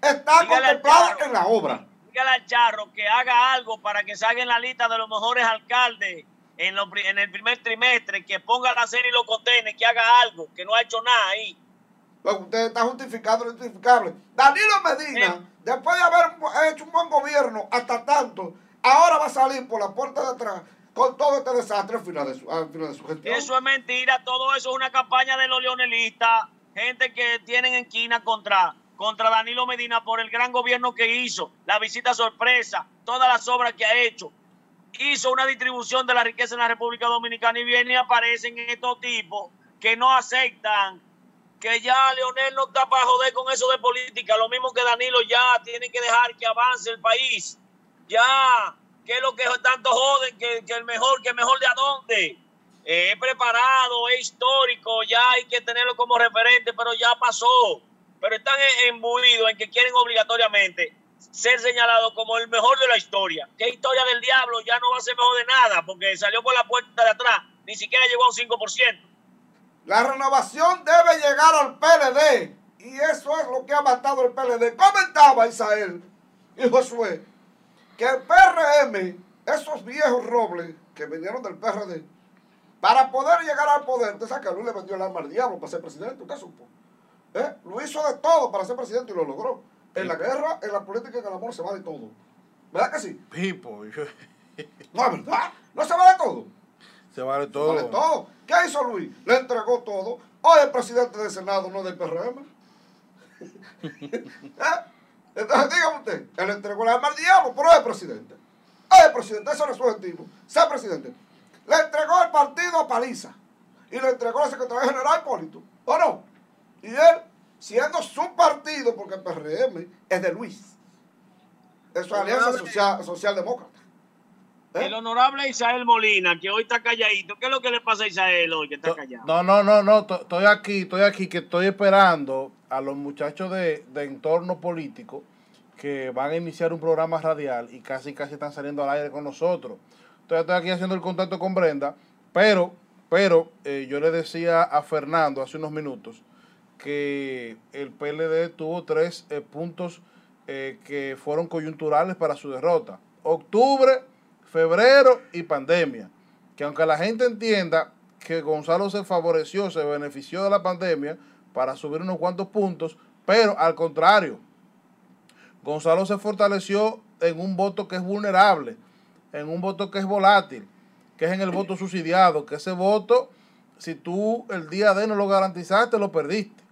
Está contemplada en la obra. Dígale al charro que haga algo para que salga en la lista de los mejores alcaldes en, en el primer trimestre, que ponga la serie y los contenedores, que haga algo, que no ha hecho nada ahí usted está justificado lo injustificable. Danilo Medina, después de haber hecho un buen gobierno hasta tanto, ahora va a salir por la puerta de atrás con todo este desastre al final de su, final de su gestión. Eso es mentira, todo eso es una campaña de los leonelistas, gente que tienen en quina contra, contra Danilo Medina por el gran gobierno que hizo, la visita sorpresa, todas las obras que ha hecho. Hizo una distribución de la riqueza en la República Dominicana y viene y aparecen estos tipos que no aceptan que ya Leonel no está para joder con eso de política, lo mismo que Danilo ya tiene que dejar que avance el país. Ya, que es lo que tanto joden, que, el mejor, que mejor de a dónde. Es preparado, es histórico, ya hay que tenerlo como referente, pero ya pasó. Pero están embuidos en que quieren obligatoriamente ser señalado como el mejor de la historia. ¿Qué historia del diablo? Ya no va a ser mejor de nada, porque salió por la puerta de atrás, ni siquiera llegó a un 5%. La renovación debe llegar al PLD. Y eso es lo que ha matado el PLD. Comentaba Isael y Josué que el PRM, esos viejos robles que vinieron del PRD, para poder llegar al poder, usted sabe que Luis le vendió el arma al diablo para ser presidente, ¿usted supo? ¿Eh? Lo hizo de todo para ser presidente y lo logró. En la guerra, en la política, en el amor se va de todo. ¿Verdad que sí? Pipo. no, ¿verdad? No se va de todo. Se vale todo. vale todo. ¿Qué hizo Luis? Le entregó todo. Hoy el presidente del Senado no es del PRM. <laughs> ¿Eh? Entonces dígame usted, él entregó la arma al diablo, pero es el presidente. Es el presidente, eso no es su objetivo. Ser presidente. Le entregó el partido a Paliza. Y le entregó al secretario general Hipólito. ¿O no? Y él, siendo su partido, porque el PRM es de Luis. Es su alianza social, socialdemócrata. ¿Eh? El honorable Isael Molina, que hoy está calladito. ¿Qué es lo que le pasa a Isael hoy, que está callado? No, no, no, no. Estoy aquí, estoy aquí, que estoy esperando a los muchachos de, entorno político que van a iniciar un programa radial y casi, casi están saliendo al aire con nosotros. Entonces estoy aquí haciendo el contacto con Brenda, pero, pero eh, yo le decía a Fernando hace unos minutos que el PLD tuvo tres eh, puntos que fueron coyunturales para su derrota. Octubre febrero y pandemia. Que aunque la gente entienda que Gonzalo se favoreció, se benefició de la pandemia para subir unos cuantos puntos, pero al contrario, Gonzalo se fortaleció en un voto que es vulnerable, en un voto que es volátil, que es en el voto subsidiado, que ese voto, si tú el día de no lo garantizaste, lo perdiste.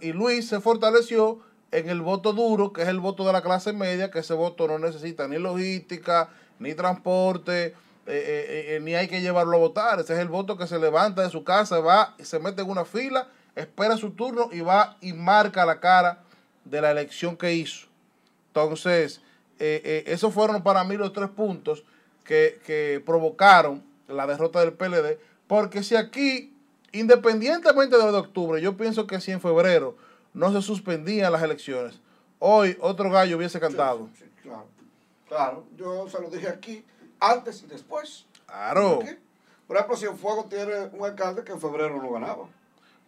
y Luis se fortaleció en el voto duro, que es el voto de la clase media, que ese voto no necesita ni logística, ni transporte, eh, eh, eh, ni hay que llevarlo a votar. Ese es el voto que se levanta de su casa, va se mete en una fila, espera su turno y va y marca la cara de la elección que hizo. Entonces, esos fueron para mí los tres puntos que, que provocaron la derrota del PLD, porque si aquí, independientemente de octubre, yo pienso que si en febrero no se suspendían las elecciones, hoy otro gallo hubiese cantado. claro. Claro, yo se lo dije aquí, antes y después. Claro. Por ejemplo, si en Fuego tiene un alcalde que en febrero no ganaba.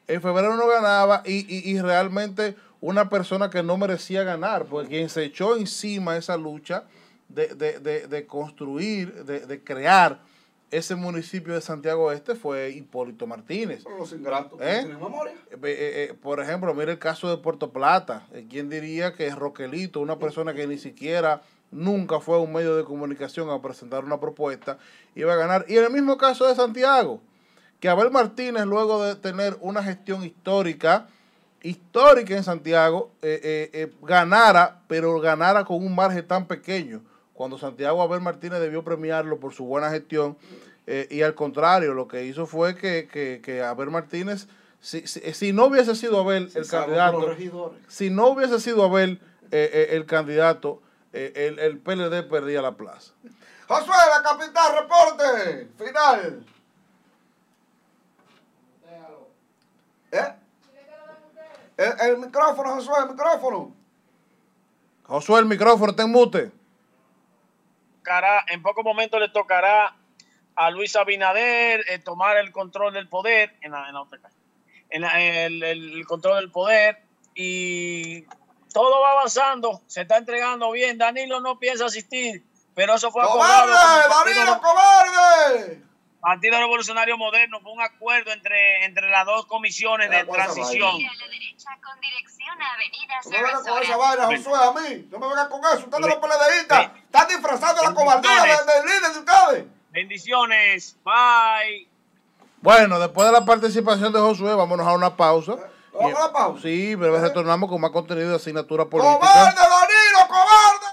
En febrero no ganaba y, realmente una persona que no merecía ganar, porque quien se echó encima esa lucha de, construir, de, crear ese municipio de Santiago Este fue Hipólito Martínez. los ingratos, ¿Eh? memoria? Eh, eh, por ejemplo, mira el caso de Puerto Plata. ¿Quién diría que Roquelito, una persona que ni siquiera nunca fue a un medio de comunicación a presentar una propuesta, iba a ganar. Y en el mismo caso de Santiago, que Abel Martínez, luego de tener una gestión histórica, histórica en Santiago, eh, eh, eh, ganara, pero ganara con un margen tan pequeño. Cuando Santiago Abel Martínez debió premiarlo por su buena gestión, y al contrario, lo que hizo fue que, que, que Abel Martínez si, si, no hubiese sido Abel el candidato, si no hubiese sido Abel el candidato, el, el PLD perdía la plaza. Josué, la capital, reporte, final. ¿Eh? El, micrófono, Josué, el micrófono. Josué, el micrófono, ten mute. En pocos momentos le tocará a Luis Abinader eh, tomar el control del poder, en, la, en, el, el, control del poder y todo va avanzando, se está entregando bien. Danilo no piensa asistir, pero eso fue ¡Cobarde! ¡Danilo, cobarde! Partido Revolucionario Moderno fue un acuerdo entre, entre las dos comisiones de transición. con dirección a Avenida no me vengas con esa vaina, Josué, a mí. No me vengas con eso. Ustedes los PLDistas están disfrazando la cobardía del líder de ustedes. Bendiciones. Bye. Bueno, después de la participación de Josué, vámonos a una pausa. ¿Vamos a la pausa? Sí, pero retornamos con más contenido de asignatura política. ¡Cobarde, Danilo, cobarde!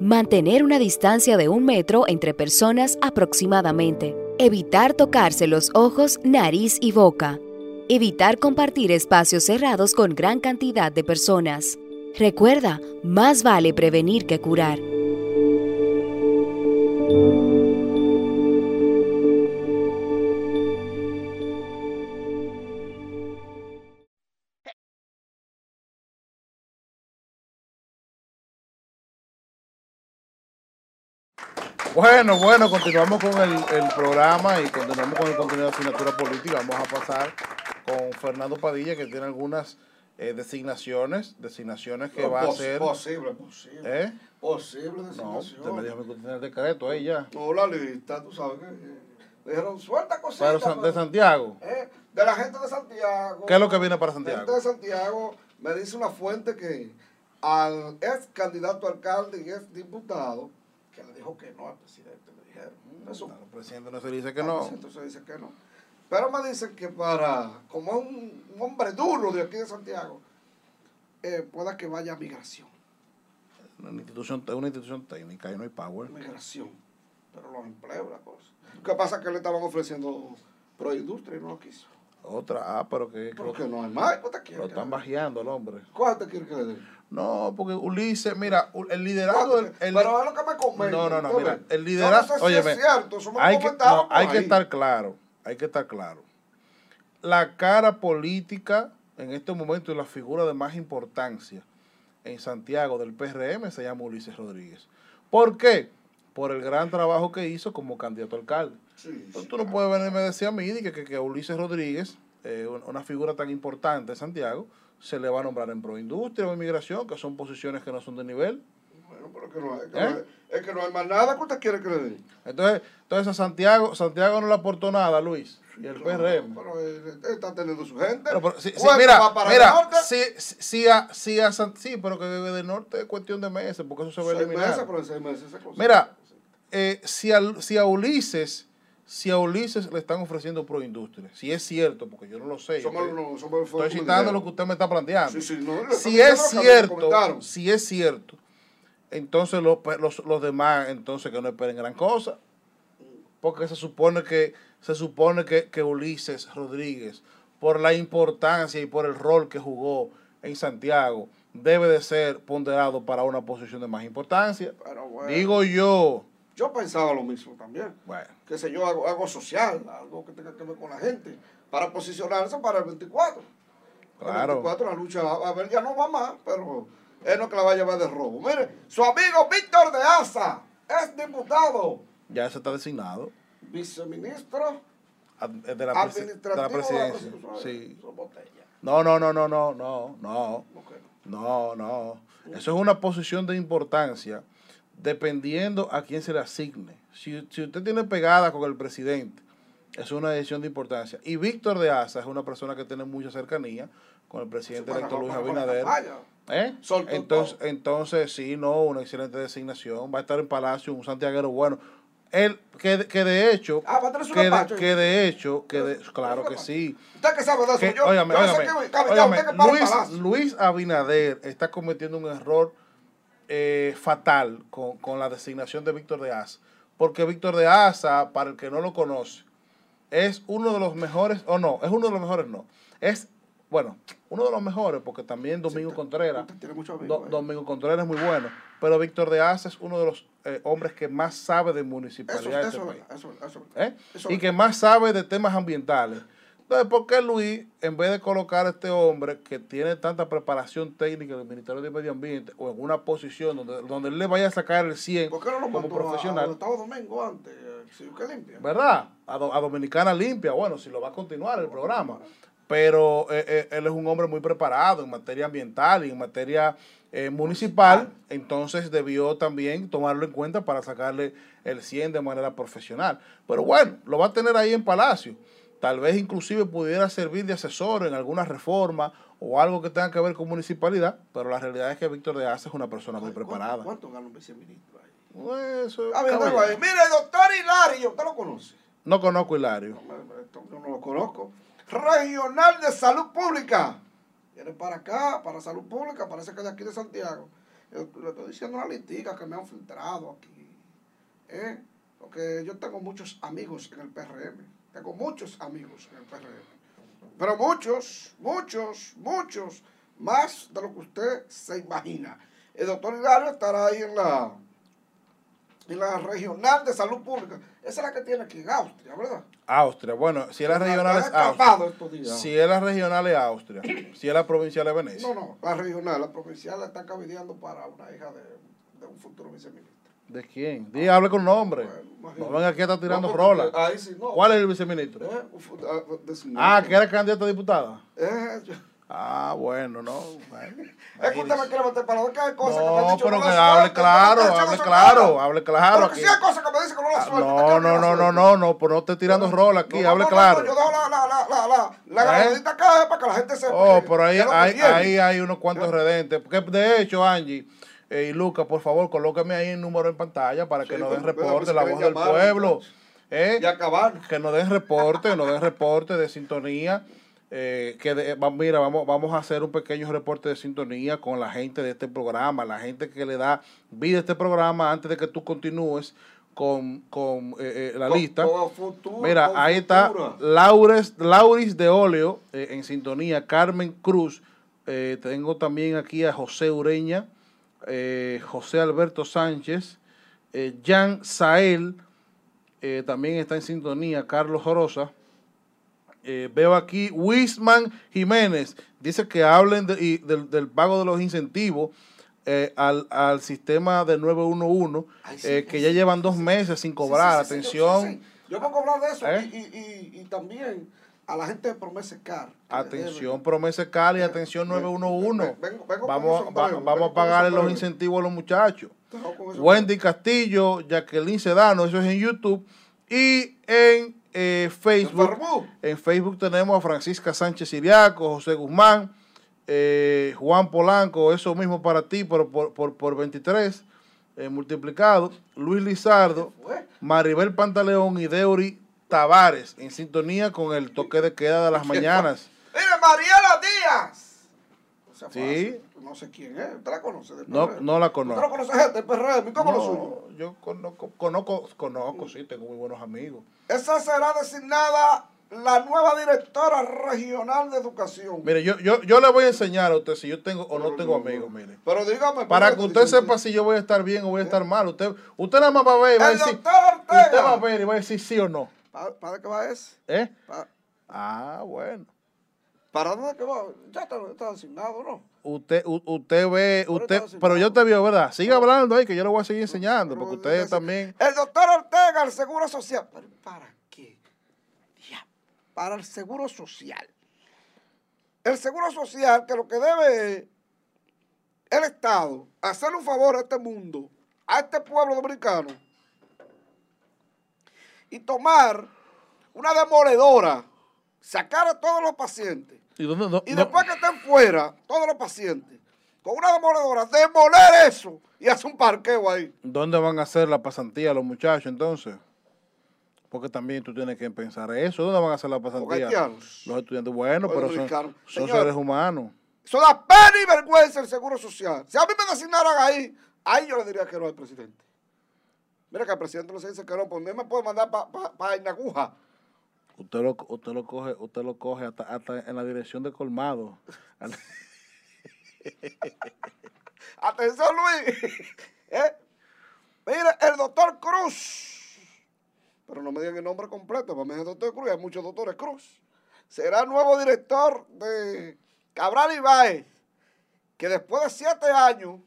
Mantener una distancia de un metro entre personas aproximadamente. Evitar tocarse los ojos, nariz y boca. Evitar compartir espacios cerrados con gran cantidad de personas. Recuerda, más vale prevenir que curar. Bueno, bueno, continuamos con el, programa y continuamos con el contenido de asignatura política. Vamos a pasar con Fernando Padilla, que tiene algunas eh, designaciones, designaciones que va a ser... Posible, posible. ¿Eh? Posible designación. No, usted me dijo que tiene el decreto ahí ya. No, la lista, tú sabes que... Eh, dijeron, suelta cositas. Pero, de Santiago. Eh, de la gente de Santiago. ¿Qué es lo que viene para Santiago? La gente de Santiago me dice una fuente que al ex candidato alcalde y ex diputado que le dijo que no al presidente, le dijeron. Eso, el presidente no se dice que no. El se dice que no. Pero me dicen que para, como un, un hombre duro de aquí de Santiago, eh, pueda que vaya a migración. Una institución, una institución técnica y no hay power. Migración. Pero los empleos, la cosa. ¿Qué pasa? Que le estaban ofreciendo proindustria y no lo quiso. Otra, ah, pero que. Pero que no hay más. ¿Cuánto Lo están bajeando el hombre. ¿Cuánto quiere que le den? No, porque Ulises, mira, el liderazgo. El, pero es lo que me comenta. No, no, no, mira, el liderazgo. No oye, es cierto, hay, que, no, hay que estar claro, hay que estar claro. La cara política en este momento y la figura de más importancia en Santiago del PRM se llama Ulises Rodríguez. ¿Por qué? Por el gran trabajo que hizo como candidato a alcalde. Entonces, tú no puedes venirme a decir a mí que, que, que Ulises Rodríguez, eh, una figura tan importante en Santiago, se le va a nombrar en proindustria o inmigración, que son posiciones que no son de nivel. Bueno, pero que no hay, ¿Eh? es que no hay más nada que usted quiere que le den. Entonces, entonces a Santiago, Santiago no le aportó nada, Luis. Y el PRM. Pero él está teniendo su gente. Pero, si, mira, mira, sí, sí, a, sí, a, sí, pero que del norte es cuestión de meses, porque eso se va a eliminar. Meses, pero seis meses Mira, eh, si, si a Ulises si a Ulises le están ofreciendo proindustria, si es cierto, porque yo no lo sé. estoy, citando lo que usted me está planteando. si es cierto, si es cierto, entonces los, los, demás, entonces que no esperen gran cosa. Porque se supone que, se supone que, que Ulises Rodríguez, por la importancia y por el rol que jugó en Santiago, debe de ser ponderado para una posición de más importancia. Digo yo. Yo pensaba lo mismo también. Bueno. Que sé yo, algo, social, algo que tenga que ver con la gente, para posicionarse para el 24. Claro. El 24 la lucha, a ver, ya no va más, pero él no que la va a llevar de robo. Mire, su amigo Víctor de Asa es diputado. Ya se está designado. Viceministro de la, administrativo de la presidencia. sí. No, no, no, no, no, no, no. No, no. Eso es una posición de importancia dependiendo a quién se le asigne. Si, usted tiene pegada con el presidente, es una decisión de importancia. Y Víctor de Asa es una persona que tiene mucha cercanía con el presidente electo Luis Abinader. ¿Eh? Entonces, entonces, sí, no, una excelente designación. Va a estar en Palacio un santiaguero bueno. Él, que, que de hecho, ah, que, de, que de hecho, que de, claro que sí. Usted que sabe de eso, yo, óigame, Luis, Luis Abinader está cometiendo un error eh, fatal con, con, la designación de Víctor de Asa. Porque Víctor de Asa, para el que no lo conoce, es uno de los mejores, o no, es uno de los mejores, no. Es, bueno, uno de los mejores, porque también Domingo Contreras. ¿eh? Domingo Contreras es muy bueno. Pero Víctor de Asa es uno de los eh, hombres que más sabe de municipalidad de este Y que más sabe de temas ambientales. Entonces, ¿por qué Luis, en vez de colocar a este hombre que tiene tanta preparación técnica del Ministerio de Medio Ambiente o en una posición donde, donde él le vaya a sacar el 100 como profesional? A, Domingo antes, limpia. ¿Verdad? A, a, Dominicana Limpia, bueno, si lo va a continuar el programa. Pero eh, eh, él es un hombre muy preparado en materia ambiental y en materia eh, municipal, entonces debió también tomarlo en cuenta para sacarle el 100 de manera profesional. Pero bueno, lo va a tener ahí en Palacio tal vez inclusive pudiera servir de asesor en alguna reforma o algo que tenga que ver con municipalidad, pero la realidad es que Víctor de Asa es una persona muy preparada. ¿Cuánto, gana un viceministro ahí? Eso, ah, mire, doctor Hilario, ¿usted lo conoce? No conozco Hilario. No, no, lo conozco. Regional de Salud Pública. Viene para acá, para Salud Pública, parece que de aquí de Santiago. le estoy diciendo una litica que me han filtrado aquí. ¿eh? Porque yo tengo muchos amigos en el PRM tengo muchos amigos en el PRM. Pero muchos, muchos, muchos, más de lo que usted se imagina. El doctor Hilario estará ahí en la, en la regional de salud pública. Esa es la que tiene aquí en Austria, ¿verdad? Austria, bueno, si es la regional es Austria. Si es la regional es Austria. si es la provincial es Venecia. No, no, la regional, la provincial la está cabildeando para una hija de, de un futuro viceministro. ¿De quién? Dí, hable con nombre. no venga aquí a estar tirando rola. ¿Cuál es el viceministro? Eh, ah, que era candidato a diputada. Eh, ah, bueno, no. <laughs> es que usted me quiere meter para que hay cosas no, que me dicho pero que hable claro, hable claro, hable claro. Porque si hay cosas que me dicen que no la suelto. No, no, no, no, no, no, pero no esté tirando rola aquí, hable claro. Yo dejo la, la, la, la, la, ¿Eh? acá para que la gente sepa. Oh, pero ahí, ahí hay unos cuantos redentes. Porque de hecho, Angie y Lucas, por favor, colóqueme ahí el número en pantalla para que nos den reporte, la voz del pueblo. ¿eh? acabar. Que nos den reporte, nos den reporte de sintonía. Eh, que mira, vamos, vamos a hacer un pequeño reporte de sintonía con la gente de este programa, la gente que le da vida a este programa antes de que tú continúes con, con eh, la lista. mira, ahí está Laures, Lauris de Óleo en sintonía, Carmen Cruz. tengo también aquí a José Ureña. Eh, José Alberto Sánchez, eh, Jan Sael, eh, también está en sintonía, Carlos Rosa. veo aquí Wisman Jiménez, dice que hablen del, pago de los incentivos al, sistema de 911, que ya llevan dos meses sin cobrar. Atención. yo, puedo hablar de eso y, y también a la gente de Promesa Car. Atención Promesa Car y atención 911. vamos, vamos a pagarle los incentivos a los muchachos. Wendy Castillo, Jacqueline Sedano, eso es en YouTube. Y en eh, Facebook. En Facebook tenemos a Francisca Sánchez Siriaco, José Guzmán, eh, Juan Polanco, eso mismo para ti, pero por, por, por 23. eh, multiplicado, Luis Lizardo, Maribel Pantaleón y Deuri Tavares, en sintonía con el toque de queda de las <laughs> mañanas. Mire, Mariela Díaz. sí. No sé quién es. ¿Usted la conoce? no, no la conozco. ¿Usted no conoce gente del PRM? ¿Cómo lo suyo? Yo conozco, conozco, conozco, sí, tengo muy buenos amigos. Esa será designada la nueva directora regional de educación. Mire, yo, yo, yo le voy a enseñar a usted si yo tengo o no tengo amigos, mire. Pero dígame. Para que usted sepa si yo voy a estar bien o voy a estar mal. Usted, usted nada más va a ver y va a decir. Usted va a ver y va a decir sí o no. ¿Para, qué va ese? ¿Eh? Ah, bueno. ¿Para dónde que va? Ya está, está asignado, ¿no? Usted, usted ve, usted, pero yo te veo, ¿verdad? Siga hablando ahí que yo le voy a seguir enseñando, porque usted también. El doctor Ortega, el Seguro Social. ¿Para qué? Ya, para el Seguro Social. El Seguro Social, que lo que debe el Estado hacerle un favor a este mundo, a este pueblo dominicano, y tomar una demoledora, sacar a todos los pacientes. Y, después que estén fuera, todos los pacientes, con una demoledora, demoler eso y hacer un parqueo ahí. ¿Dónde van a hacer la pasantía los muchachos entonces? Porque también tú tienes que pensar eso. ¿Dónde van a hacer la pasantía? Los estudiantes. Bueno, pero son, seres humanos. Eso da pena y vergüenza el Seguro Social. Si a mí me designaran ahí, ahí yo le diría que no al presidente. Mira que el presidente no se dice que no, pues me puede mandar para pa, pa Inaguja. Usted lo, usted lo coge, usted lo coge hasta, hasta en la dirección de colmado. <laughs> Atención, Luis. <laughs> ¿Eh? Mira, el doctor Cruz. Pero no me digan el nombre completo, para mí es el doctor Cruz, hay muchos doctores Cruz. Será el nuevo director de Cabral Ibáez, que después de siete años,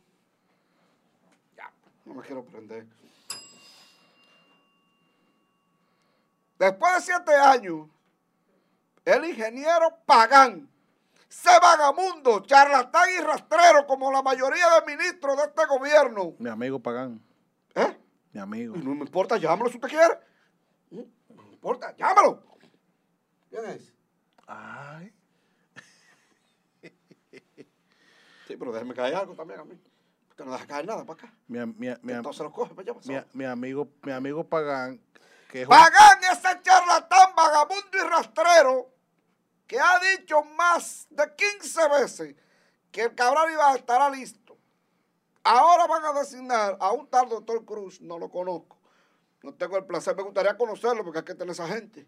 ya, no me quiero prender Después de siete años, el ingeniero Pagán, ese vagamundo, charlatán y rastrero, como la mayoría de ministros de este gobierno. Mi amigo Pagán. ¿Eh? Mi amigo. No me importa, llámalo si usted quiere. No me importa, llámalo. ¿Quién es? Ay. <laughs> Sí, pero déjeme caer algo también a mí. Usted no deja caer nada para acá. Mi, mi, mi, Entonces lo coge, pues mi, mi, amigo, mi amigo Pagán Pagán, ese charlatán, vagabundo y rastrero, que ha dicho más de 15 veces que el Cabral iba estará listo. Ahora van a designar a un tal doctor Cruz, no lo conozco. No tengo el placer, me gustaría conocerlo porque hay que tener esa gente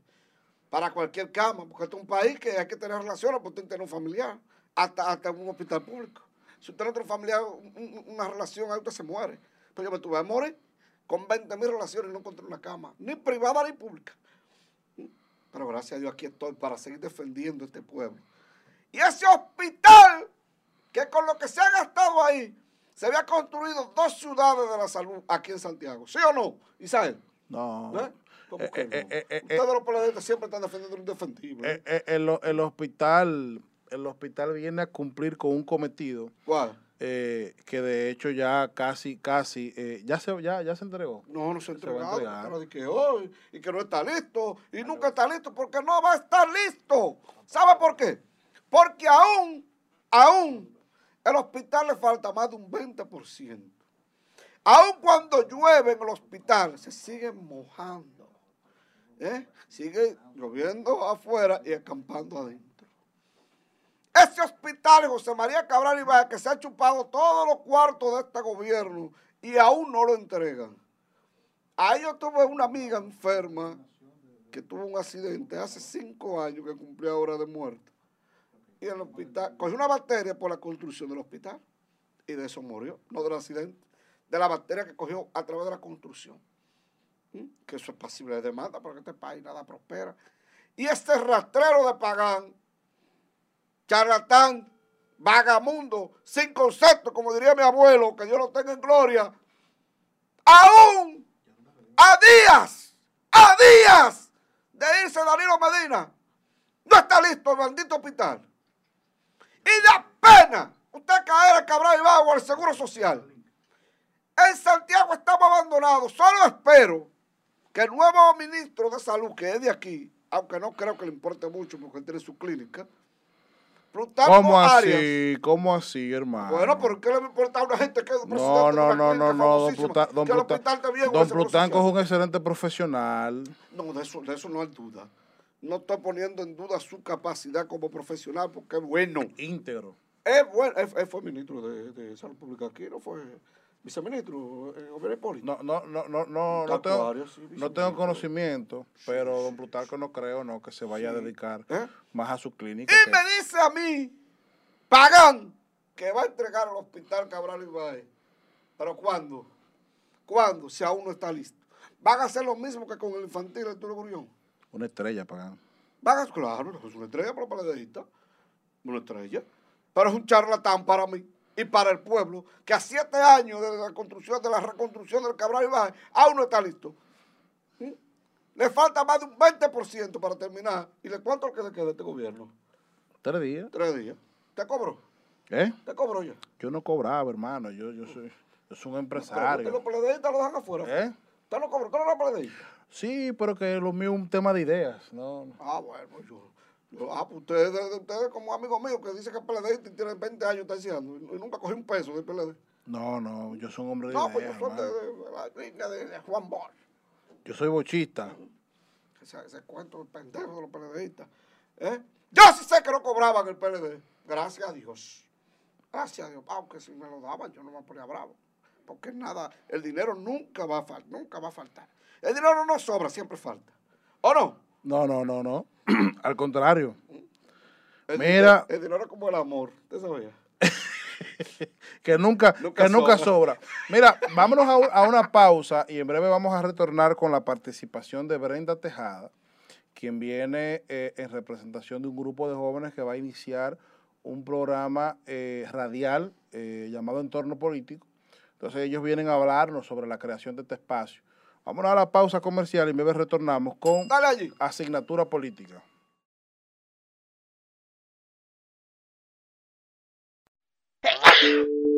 para cualquier cama, porque este es un país que hay que tener relaciones, porque usted tiene un familiar, hasta, hasta un hospital público. Si usted no tiene un familiar, una relación, ahí usted se muere. Pero yo me tuve a morir con 20 mil relaciones no encontré una cama, ni privada ni pública. Pero gracias a Dios aquí estoy para seguir defendiendo este pueblo. Y ese hospital, que con lo que se ha gastado ahí, se había construido dos ciudades de la salud aquí en Santiago. ¿Sí o no, Isabel? No. ¿Eh? ¿Cómo que no? Ustedes los periodistas siempre están defendiendo lo indefendible. el, el, hospital, el hospital viene a cumplir con un cometido. ¿Cuál? Eh, que de hecho ya casi, casi, eh, ya, se, ya, ya se entregó. No, no se ha entregado, pero que hoy, y que no está listo, y nunca está listo, porque no va a estar listo. ¿Sabe por qué? Porque aún, aún, el hospital le falta más de un 20%. Aún cuando llueve en el hospital, se sigue mojando. ¿eh? Sigue lloviendo afuera y acampando adentro. Ese hospital, José María Cabral Ibaez, que se ha chupado todos los cuartos de este gobierno y aún no lo entregan. Ahí yo tuve una amiga enferma que tuvo un accidente hace cinco años que cumplió hora de muerte. Y el hospital cogió una bacteria por la construcción del hospital y de eso murió, no del accidente, de la bacteria que cogió a través de la construcción. ¿Mm? Que eso es pasible de demanda porque este país nada prospera. Y este rastrero de Pagán charlatán, vagamundo, sin concepto, como diría mi abuelo, que Dios lo tenga en gloria, aún a días, a días de irse Danilo Medina, no está listo el maldito hospital. Y da pena usted caer a Cabral Ibago al Seguro Social. En Santiago estamos abandonados. Solo espero que el nuevo ministro de Salud, que es de aquí, aunque no creo que le importe mucho porque él tiene su clínica, ¿Cómo así? ¿Cómo así, hermano? Bueno, ¿por qué le importa a una gente que es No, no, no, no, no, don Plutarco. Don, don Plutarco es un excelente profesional. No, de eso, de eso no hay duda. No estoy poniendo en duda su capacidad como profesional porque es bueno. Íntegro. Es bueno. Él, fue ministro de, de Salud Pública aquí, ¿no fue? Viceministro eh, No, no, no, no, no, no tengo, no tengo conocimiento, pero don Plutarco no creo no que se vaya a dedicar ¿Eh? más a su clínica. Y me dice a mí, pagan, que va a entregar al hospital Cabral Ibaez. ¿Pero cuándo? ¿Cuándo? Si aún no está listo. ¿Van a hacer lo mismo que con el infantil Arturo Gurión? Una estrella pagan. Van a, claro, es una estrella para los Una estrella. Pero es un charlatán para mí y para el pueblo, que a siete años de la construcción, de la reconstrucción del Cabral Ibaje, aún no está listo. Le falta más de un 20% para terminar. ¿Y le cuánto que le queda a este gobierno? Tres días. Tres días. ¿Te cobró? ¿Eh? ¿Te cobró ya? Yo no cobraba, hermano. Yo, yo soy, yo soy un empresario. Pero los peledeístas lo dejan afuera. ¿Eh? ¿Usted no cobró? ¿Tú no lo Sí, pero que lo mío es un tema de ideas. No, Ah, bueno, yo Ah, pues ustedes, ustedes como amigo mío que dice que es PLD tiene 20 años está diciendo y nunca cogió un peso del PLD. No, no, yo soy un hombre de No, pues yo soy de, la de, Juan Bosch. Yo soy bochista. Ese, ese cuento del pendejo de los PLDistas. ¿Eh? Yo sí sé que no cobraban el PLD. Gracias a Dios. Gracias a Dios. Aunque si me lo daban, yo no me ponía bravo. Porque nada, el dinero nunca va a faltar, nunca va a faltar. El dinero no sobra, siempre falta. ¿O no? No, no, no, no. <clears throat> Al contrario. Mira. El dinero como el amor, ¿usted sabía? <laughs> que nunca, que nunca sobra. Mira, vámonos a, una pausa y en breve vamos a retornar con la participación de Brenda Tejada, quien viene eh, en representación de un grupo de jóvenes que va a iniciar un programa eh, radial eh, llamado Entorno Político. Entonces ellos vienen a hablarnos sobre la creación de este espacio. Vámonos a la pausa comercial y breve retornamos con asignatura política.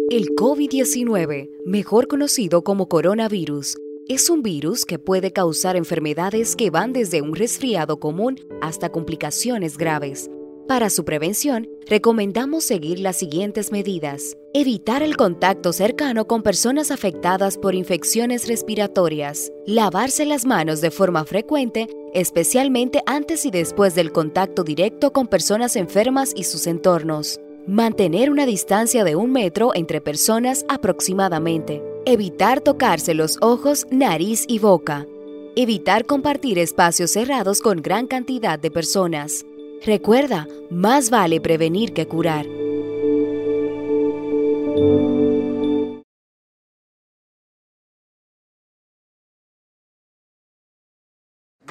El COVID-19, mejor conocido como coronavirus, es un virus que puede causar enfermedades que van desde un resfriado común hasta complicaciones graves. Para su prevención, recomendamos seguir las siguientes medidas. Evitar el contacto cercano con personas afectadas por infecciones respiratorias. Lavarse las manos de forma frecuente, especialmente antes y después del contacto directo con personas enfermas y sus entornos. Mantener una distancia de un metro entre personas aproximadamente. Evitar tocarse los ojos, nariz y boca. Evitar compartir espacios cerrados con gran cantidad de personas. Recuerda, más vale prevenir que curar.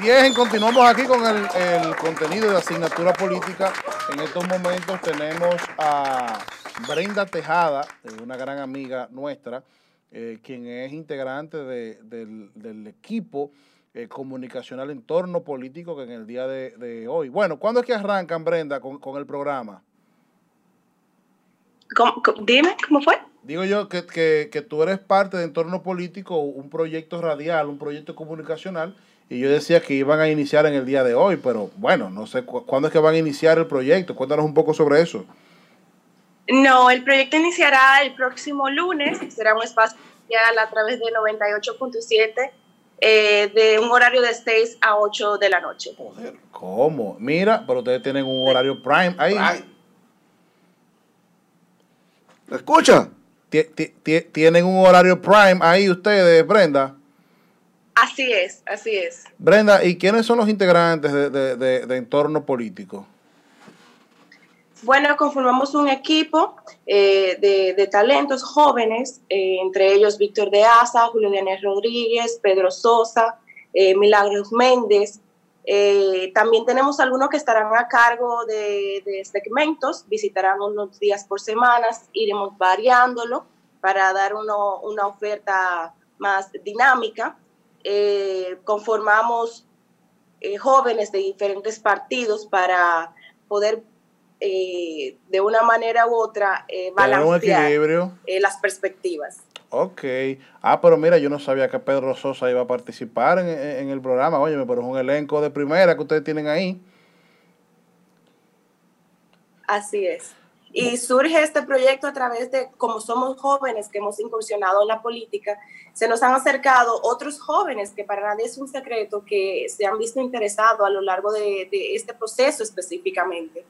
Bien, continuamos aquí con el, contenido de asignatura política. En estos momentos tenemos a Brenda Tejada, una gran amiga nuestra, eh, quien es integrante del, del equipo eh, comunicacional en torno político que en el día de, hoy. Bueno, ¿cuándo es que arrancan, Brenda, con, el programa? dime, ¿cómo fue? Digo yo que, que, tú eres parte de Entorno Político, un proyecto radial, un proyecto comunicacional, y yo decía que iban a iniciar en el día de hoy, pero bueno, no sé cuándo es que van a iniciar el proyecto. Cuéntanos un poco sobre eso. No, el proyecto iniciará el próximo lunes, será un espacio a través de 98.7 eh, de un horario de 6 a 8 de la noche. ¿cómo? Mira, pero ustedes tienen un horario prime ahí. ¿Me escucha? Tienen un horario prime ahí ustedes, Brenda. Así es, así es. Brenda, ¿y quiénes son los integrantes de, de entorno político? Bueno, conformamos un equipo eh, de, talentos jóvenes, eh, entre ellos Víctor de Asa, Julio Daniel Rodríguez, Pedro Sosa, eh, Milagros Méndez. también tenemos algunos que estarán a cargo de, segmentos, visitarán unos días por semana, iremos variándolo para dar una oferta más dinámica. Conformamos jóvenes de diferentes partidos para poder eh, de una manera u otra eh, balancear eh, las perspectivas. Ok. Ah, pero mira, yo no sabía que Pedro Sosa iba a participar en, el programa. Oye, pero es un elenco de primera que ustedes tienen ahí. Así es. Y surge este proyecto a través de, como somos jóvenes que hemos incursionado en la política, se nos han acercado otros jóvenes que para nadie es un secreto, que se han visto interesados a lo largo de, este proceso específicamente.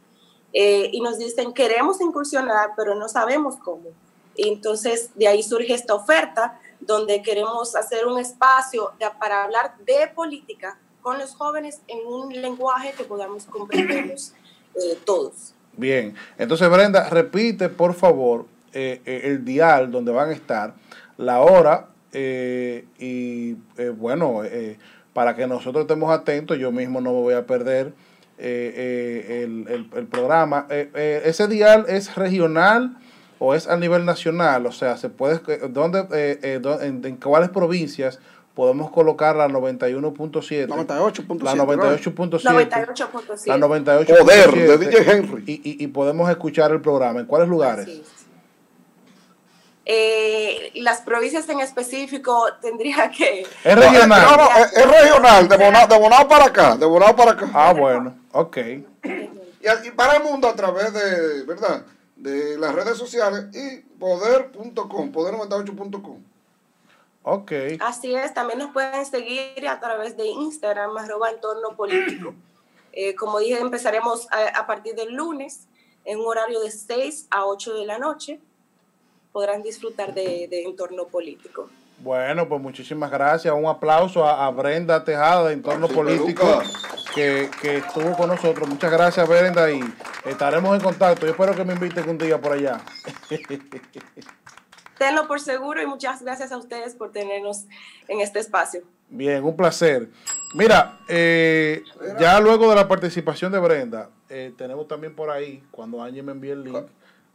Eh, y nos dicen, queremos incursionar, pero no sabemos cómo. Y entonces de ahí surge esta oferta donde queremos hacer un espacio para hablar de política con los jóvenes en un lenguaje que podamos comprendernos eh, todos. Bien, entonces Brenda, repite por favor eh, eh, el dial donde van a estar, la hora eh, y bueno, para que nosotros estemos atentos, yo mismo no me voy a perder el, el, programa. ¿Ese dial es regional o es a nivel nacional? O sea, ¿se puede, ¿dónde, en cuáles provincias? Podemos colocar la 91.7. 98.7. La 98.7. 98.7. La 98.7. Poder de DJ Henry. Y, y, podemos escuchar el programa. ¿En cuáles lugares? Eh, las provincias en específico <laughs> tendría que... Es regional. No, no, es, regional, de Bonao, para acá, de Bonao para acá. Ah, bueno, ok. Y, y para el mundo a través de, ¿verdad? De las redes sociales y poder.com, poder98.com. Ok. Así es, también nos pueden seguir a través de Instagram, arroba entorno político. <clears throat> Eh, como dije, empezaremos a, partir del lunes en un horario de 6 a 8 de la noche. Podrán disfrutar de, entorno político. Bueno, pues muchísimas gracias. Un aplauso a, Brenda Tejada de Entorno Político que, que, estuvo con nosotros. Muchas gracias, Brenda, y estaremos en contacto. Yo espero que me inviten un día por allá. <laughs> tenlo por seguro y muchas gracias a ustedes por tenernos en este espacio. Bien, un placer. Mira, eh, ya luego de la participación de Brenda, eh, tenemos también por ahí, cuando Angie me envíe el link,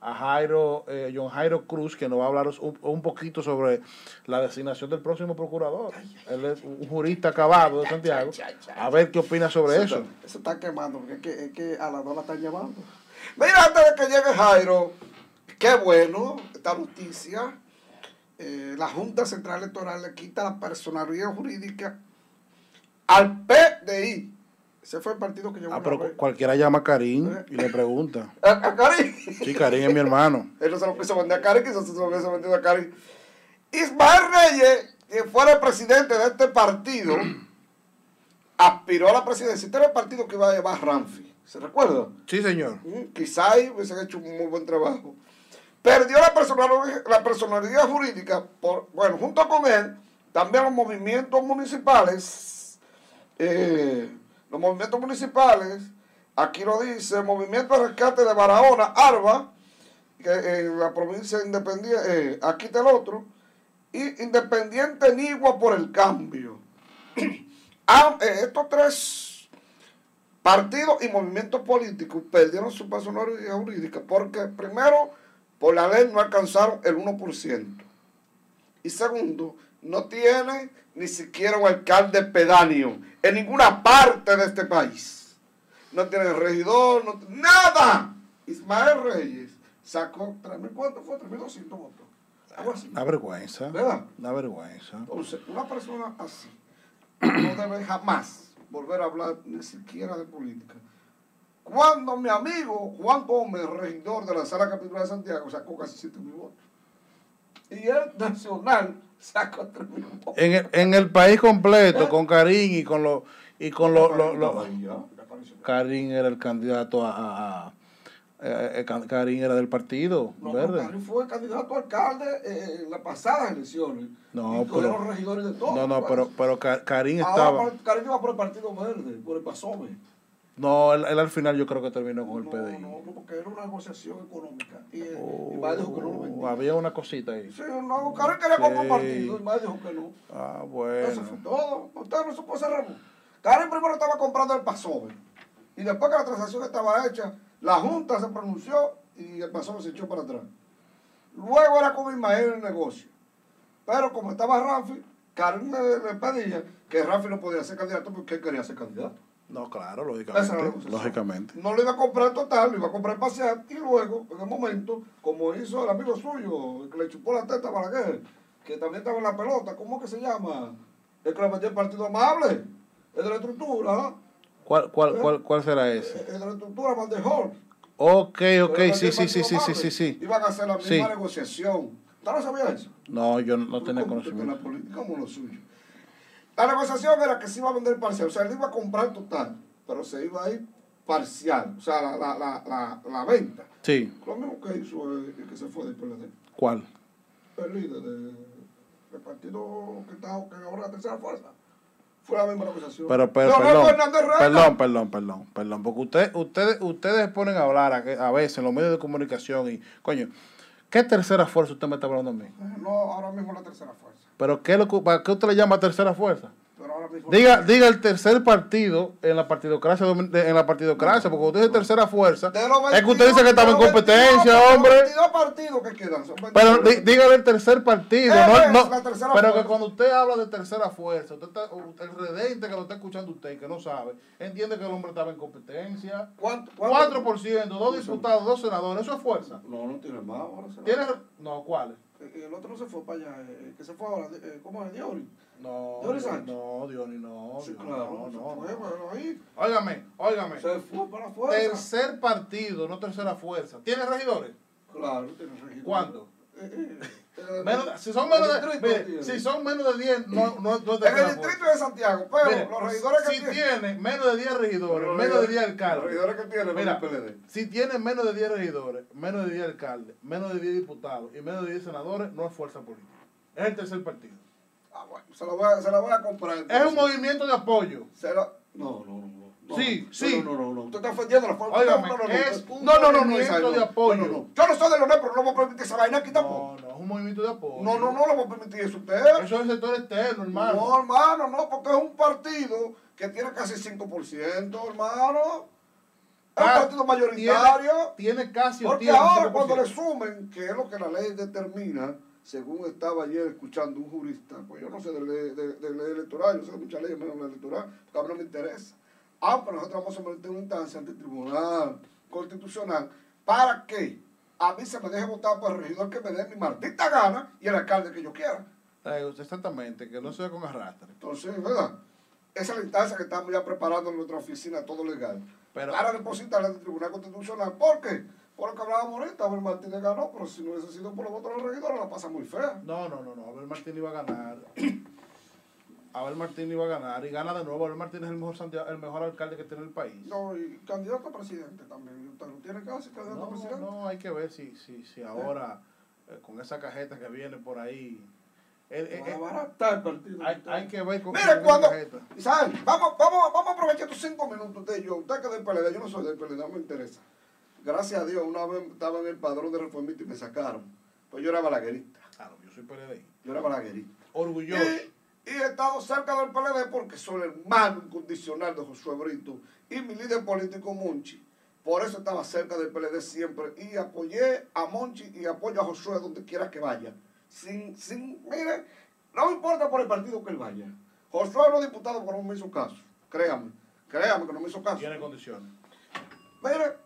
a Jairo, eh, John Jairo Cruz, que nos va a hablar un, poquito sobre la designación del próximo procurador. Él es un jurista acabado de Santiago. A ver qué opina sobre eso. Eso está, quemando, porque es que, es que a las dos la están llamando. Mira, antes de que llegue Jairo, Qué bueno esta noticia. Eh, la Junta Central Electoral le quita la personalidad jurídica al PDI. Ese fue el partido que yo Ah, pero cualquiera llama a Karim eh. y le pregunta. <laughs> ¿A, Karim? Sí, Karim es mi hermano. <laughs> Él no se lo quiso vender a Karim, quizás se lo hubiese vendido a Karim. Ismael Reyes, que fuera el presidente de este partido, <clears throat> aspiró a la presidencia. Este era el partido que iba a llevar Ramfi. ¿Se recuerda? Sí, señor. Mm, quizá hubiesen hecho un muy buen trabajo perdió la personalidad, jurídica, por, bueno, junto con él, también los movimientos municipales, eh, los movimientos municipales, aquí lo dice, Movimiento de Rescate de Barahona, ARBA, que en la provincia independiente, eh, aquí está el otro, y Independiente Nigua por el Cambio. <clears throat> Ah, eh, estos tres partidos y movimientos políticos perdieron su personalidad jurídica porque primero por la ley no alcanzaron el 1%. Y segundo, no tiene ni siquiera un alcalde pedáneo en ninguna parte de este país. No tiene regidor, no, nada. Ismael Reyes sacó 3.000, ¿cuánto fue? 3.200 votos. Algo así. Una vergüenza. ¿Verdad? Una vergüenza. Entonces, una persona así <clears throat> no debe jamás volver a hablar ni siquiera de política cuando mi amigo Juan Gómez, regidor de la Sala Capitular de Santiago, sacó casi 7 mil votos. Y el Nacional sacó 3 mil votos. En el, en el país completo, con Karim y con los... Y con los Karim era el candidato a... a, eh, eh, Karim era del partido no, verde. Karim fue candidato a alcalde en las pasadas elecciones. No, pero, los regidores de todos. No, no, pero, pero Karim estaba. Karim iba por el Partido Verde, por el PASOME. No, él, al final yo creo que terminó con el PDI. No, no, porque era una negociación económica. Y, oh, dijo que no lo vendía. Había una cosita ahí. Sí, no, Karen quería sí. comprar partido y Mario dijo que no. Ah, bueno. Eso fue todo. Usted no supo cerrarlo. Karen primero estaba comprando el PASOVE. Y después que la transacción estaba hecha, la Junta se pronunció y el PASOVE se echó para atrás. Luego era con Ismael el negocio. Pero como estaba Rafi, Karen le pedía que Rafi no podía ser candidato porque él quería ser candidato. No, claro, lógicamente. lógicamente. No lo iba a comprar total, lo iba a comprar parcial y luego, en el momento, como hizo el amigo suyo, el que le chupó la teta para qué, que también estaba en la pelota, ¿cómo que se llama? El que le metió el partido amable, el de la estructura. ¿Cuál, cuál, ¿Eh? cuál, cuál será ese? El de la estructura, Mandejor. Ok, ok, sí, sí, sí, sí, sí, sí, sí. Iban a hacer la misma negociación. ¿Usted no sabía eso? No, yo no tenía conocimiento. La política como lo suyo. La negociación era que se iba a vender parcial, o sea, él iba a comprar total, pero se iba a ir parcial, o sea, la, la, la, la, venta. Sí. Lo mismo que hizo el, que se fue del PLD. ¿Cuál? El líder del partido que, está, que ahora la tercera fuerza. Fue la misma negociación. Pero, pero perdón, perdón, perdón, perdón, perdón, porque usted, ustedes, ustedes ponen a hablar a, a veces en los medios de comunicación y, coño, ¿qué tercera fuerza usted me está hablando a mí? No, ahora mismo la tercera fuerza. ¿Pero qué, lo, para qué usted le llama tercera fuerza? Diga, diga el tercer partido en la partidocracia, en la partidocracia, porque usted dice tercera fuerza, es que usted dice que estaba en competencia, hombre. partidos que quedan Pero dígale el tercer partido, no, no, pero que cuando usted habla de tercera fuerza, usted está, el redente que lo está escuchando usted, que no sabe, entiende que el hombre estaba en competencia. ¿Cuánto? 4%, dos diputados, dos senadores, eso es fuerza. No, no tiene más ahora. ¿Tiene? No, ¿cuáles? El otro no se fue para allá, el que se fue ahora, ¿cómo es? Diori. No, Dios No, Diony no. Sí, claro, no, no. Fue, ahí. Óigame, óigame. Se fue para afuera. Tercer partido, no tercera fuerza. ¿Tiene regidores? Claro, tiene regidores. ¿Cuántos? Eh, eh, menos, si son menos de, mire, si son menos de 10, no, no, no es En el distrito de Santiago, pero mire, los regidores que si tiene, menos de 10 regidores, menos de 10 alcaldes. Los regidores que tiene, mira, PLD. Si tiene menos de 10 regidores, menos de 10 alcaldes, menos de 10 diputados y menos de 10 senadores, no es fuerza política. Es el tercer partido. Ah, bueno, se la voy a, se la voy a comprar. Es un movimiento de apoyo. Se la, no, no, no. No, sí, sí. No, no, no, no. Usted está ofendiendo la forma. Óigame, no, no, no, es un no, no, no, movimiento de apoyo. No, Yo no soy de Leonel, pero no voy a permitir esa vaina aquí tampoco. No, no, es un movimiento de apoyo. No, no, no lo voy a permitir eso usted. Eso es el sector externo, hermano. No, hermano, no, porque es un partido que tiene casi 5%, hermano. Es un ah, partido mayoritario. Tiene, tiene casi Porque ahora cuando le sumen, que es lo que la ley determina, según estaba ayer escuchando un jurista, pues yo no sé de ley, de, ley electoral, yo sé de muchas leyes menos la electoral, porque a mí no me interesa. Ah, pero nosotros vamos a meter una instancia ante el Tribunal Constitucional para que a mí se me deje votar por el regidor que me dé mi maldita gana y el alcalde que yo quiera. Exactamente, que no sea con arrastre. Entonces, ¿verdad? Esa es la instancia que estamos ya preparando en nuestra oficina, todo legal. Pero, para depositarla en el Tribunal Constitucional. ¿Por qué? Por lo que hablábamos ahorita, Abel Martínez ganó, pero si no hubiese sido por los votos de los regidores, la pasa muy fea. No, no, no, no, Abel Martínez iba a ganar. <coughs> Abel Martínez iba a ganar y gana de nuevo. Abel Martínez es el mejor, el mejor alcalde que tiene el país. No, y candidato a presidente también. ¿Usted no tiene casi candidato a presidente? No, hay que ver si, si, si ahora, eh, con esa cajeta que viene por ahí. El, el, el, partido. Hay, hay, que ver con Mire, cuando. ¿saben? Vamos, vamos, vamos a aprovechar estos cinco minutos de yo. Usted que es del PLD, yo no soy del PLD, no me interesa. Gracias a Dios, una vez estaba en el padrón de reformista y me sacaron. Pues yo era balaguerista. Claro, yo soy PLD. Yo era balaguerista. Orgulloso. Y, he estado cerca del PLD porque soy el hermano incondicional de Josué Brito y mi líder político Monchi. Por eso estaba cerca del PLD siempre y apoyé a Monchi y apoyo a Josué donde quiera que vaya. Sin, sin, mire, no importa por el partido que él vaya. Josué no diputado, pero no me hizo caso. Créame, créame que no me hizo caso. Tiene condiciones. Mire,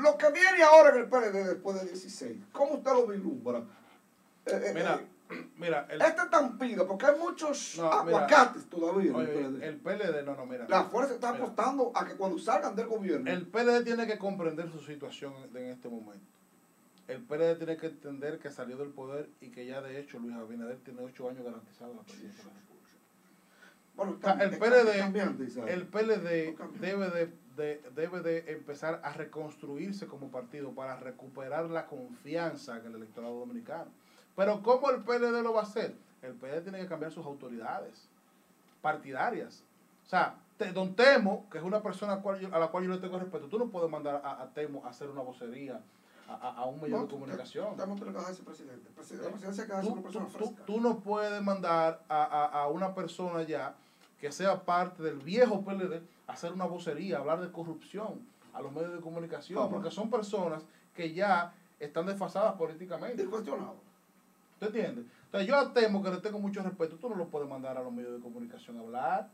lo que viene ahora en el PLD después de 16, ¿cómo usted lo vislumbra? Eh, eh, mira, eh, mira. El, este porque hay muchos aguacates todavía. el, PLD. no, no, mira. La fuerza está apostando a que cuando salgan del gobierno. El PLD tiene que comprender su situación en este momento. El PLD tiene que entender que salió del poder y que ya de hecho Luis Abinader tiene ocho años garantizado la presidencia bueno, el PLD, el PLD debe de debe de empezar a reconstruirse como partido para recuperar la confianza en el electorado dominicano. Pero ¿cómo el PLD lo va a hacer? El PLD tiene que cambiar sus autoridades partidarias. O sea, don Temo, que es una persona a, la cual yo le tengo respeto, tú no puedes mandar a, Temo a hacer una vocería a, un medio de comunicación. Tú no puedes mandar a, una persona ya que sea parte del viejo PLD, hacer una vocería, hablar de corrupción a los medios de comunicación, porque son personas que ya están desfasadas políticamente. Cuestionados. ¿Te entiendes? Entonces yo temo que le tengo mucho respeto, tú no lo puedes mandar a los medios de comunicación a hablar.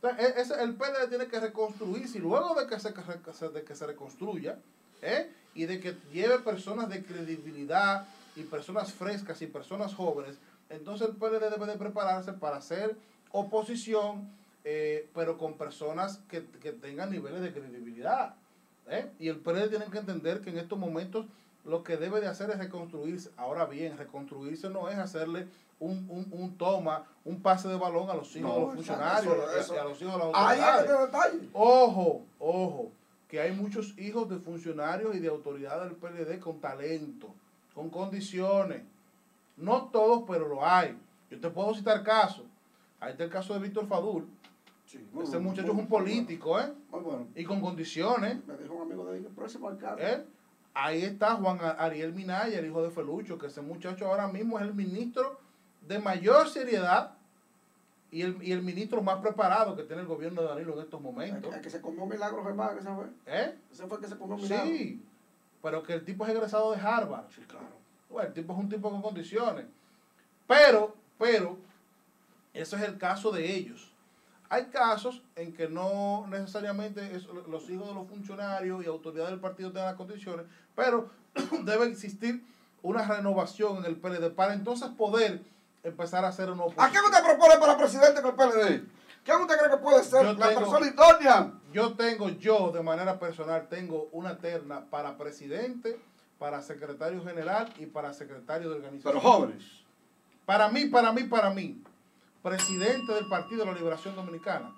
Entonces, e, el PLD tiene que reconstruirse y luego de que se, de que se reconstruya ¿eh? Y de que lleve personas de credibilidad y personas frescas y personas jóvenes, entonces el PLD debe de prepararse para hacer oposición, eh, pero con personas que, tengan niveles de credibilidad. ¿eh? Y el PLD tiene que entender que en estos momentos lo que debe de hacer es reconstruirse. Ahora bien, reconstruirse no es hacerle un, un, un toma, un pase de balón a los hijos de los funcionarios, a los hijos de las autoridades. Ojo, ojo, que hay muchos hijos de funcionarios y de autoridades del PLD con talento, con condiciones. No todos, pero lo hay. Yo te puedo citar casos. Ahí está el caso de Víctor Fadul. ese muchacho es un político, ¿eh? Y con condiciones. Me dijo un amigo de él, próximo ¿Eh? Ahí está Juan Ariel Minaya, el hijo de Felucho, que ese muchacho ahora mismo es el ministro de mayor seriedad y el, y el ministro más preparado que tiene el gobierno de Danilo en estos momentos. El, que se comió milagro Germán, ese fue. ¿Eh? Ese fue el que se comió milagro. Sí, pero que el tipo es egresado de Harvard. Sí, claro. Bueno, el tipo es un tipo con condiciones. Pero, pero, eso es el caso de ellos. Hay casos en que no necesariamente los hijos de los funcionarios y autoridades del partido tengan las condiciones, pero <clears throat> debe existir una renovación en el PLD para entonces poder empezar a hacer una oposición. ¿A quién usted propone para presidente en el PLD? ¿Quién usted cree que puede ser la persona idónea? Yo tengo, yo de manera personal, tengo una terna para presidente, para secretario general y para secretario de organización. Pero jóvenes. Para mí, para mí, para mí presidente del Partido de la Liberación Dominicana,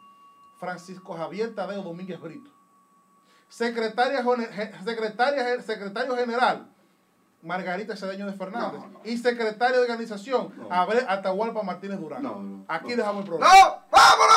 Francisco Javier Tadeo Domínguez Brito. Secretaria, secretaria, secretario general, Margarita Cedeño de Fernández. Y secretario de organización, Abel Atahualpa Martínez Durán. Aquí dejamos el programa. ¡No! ¡Vámonos!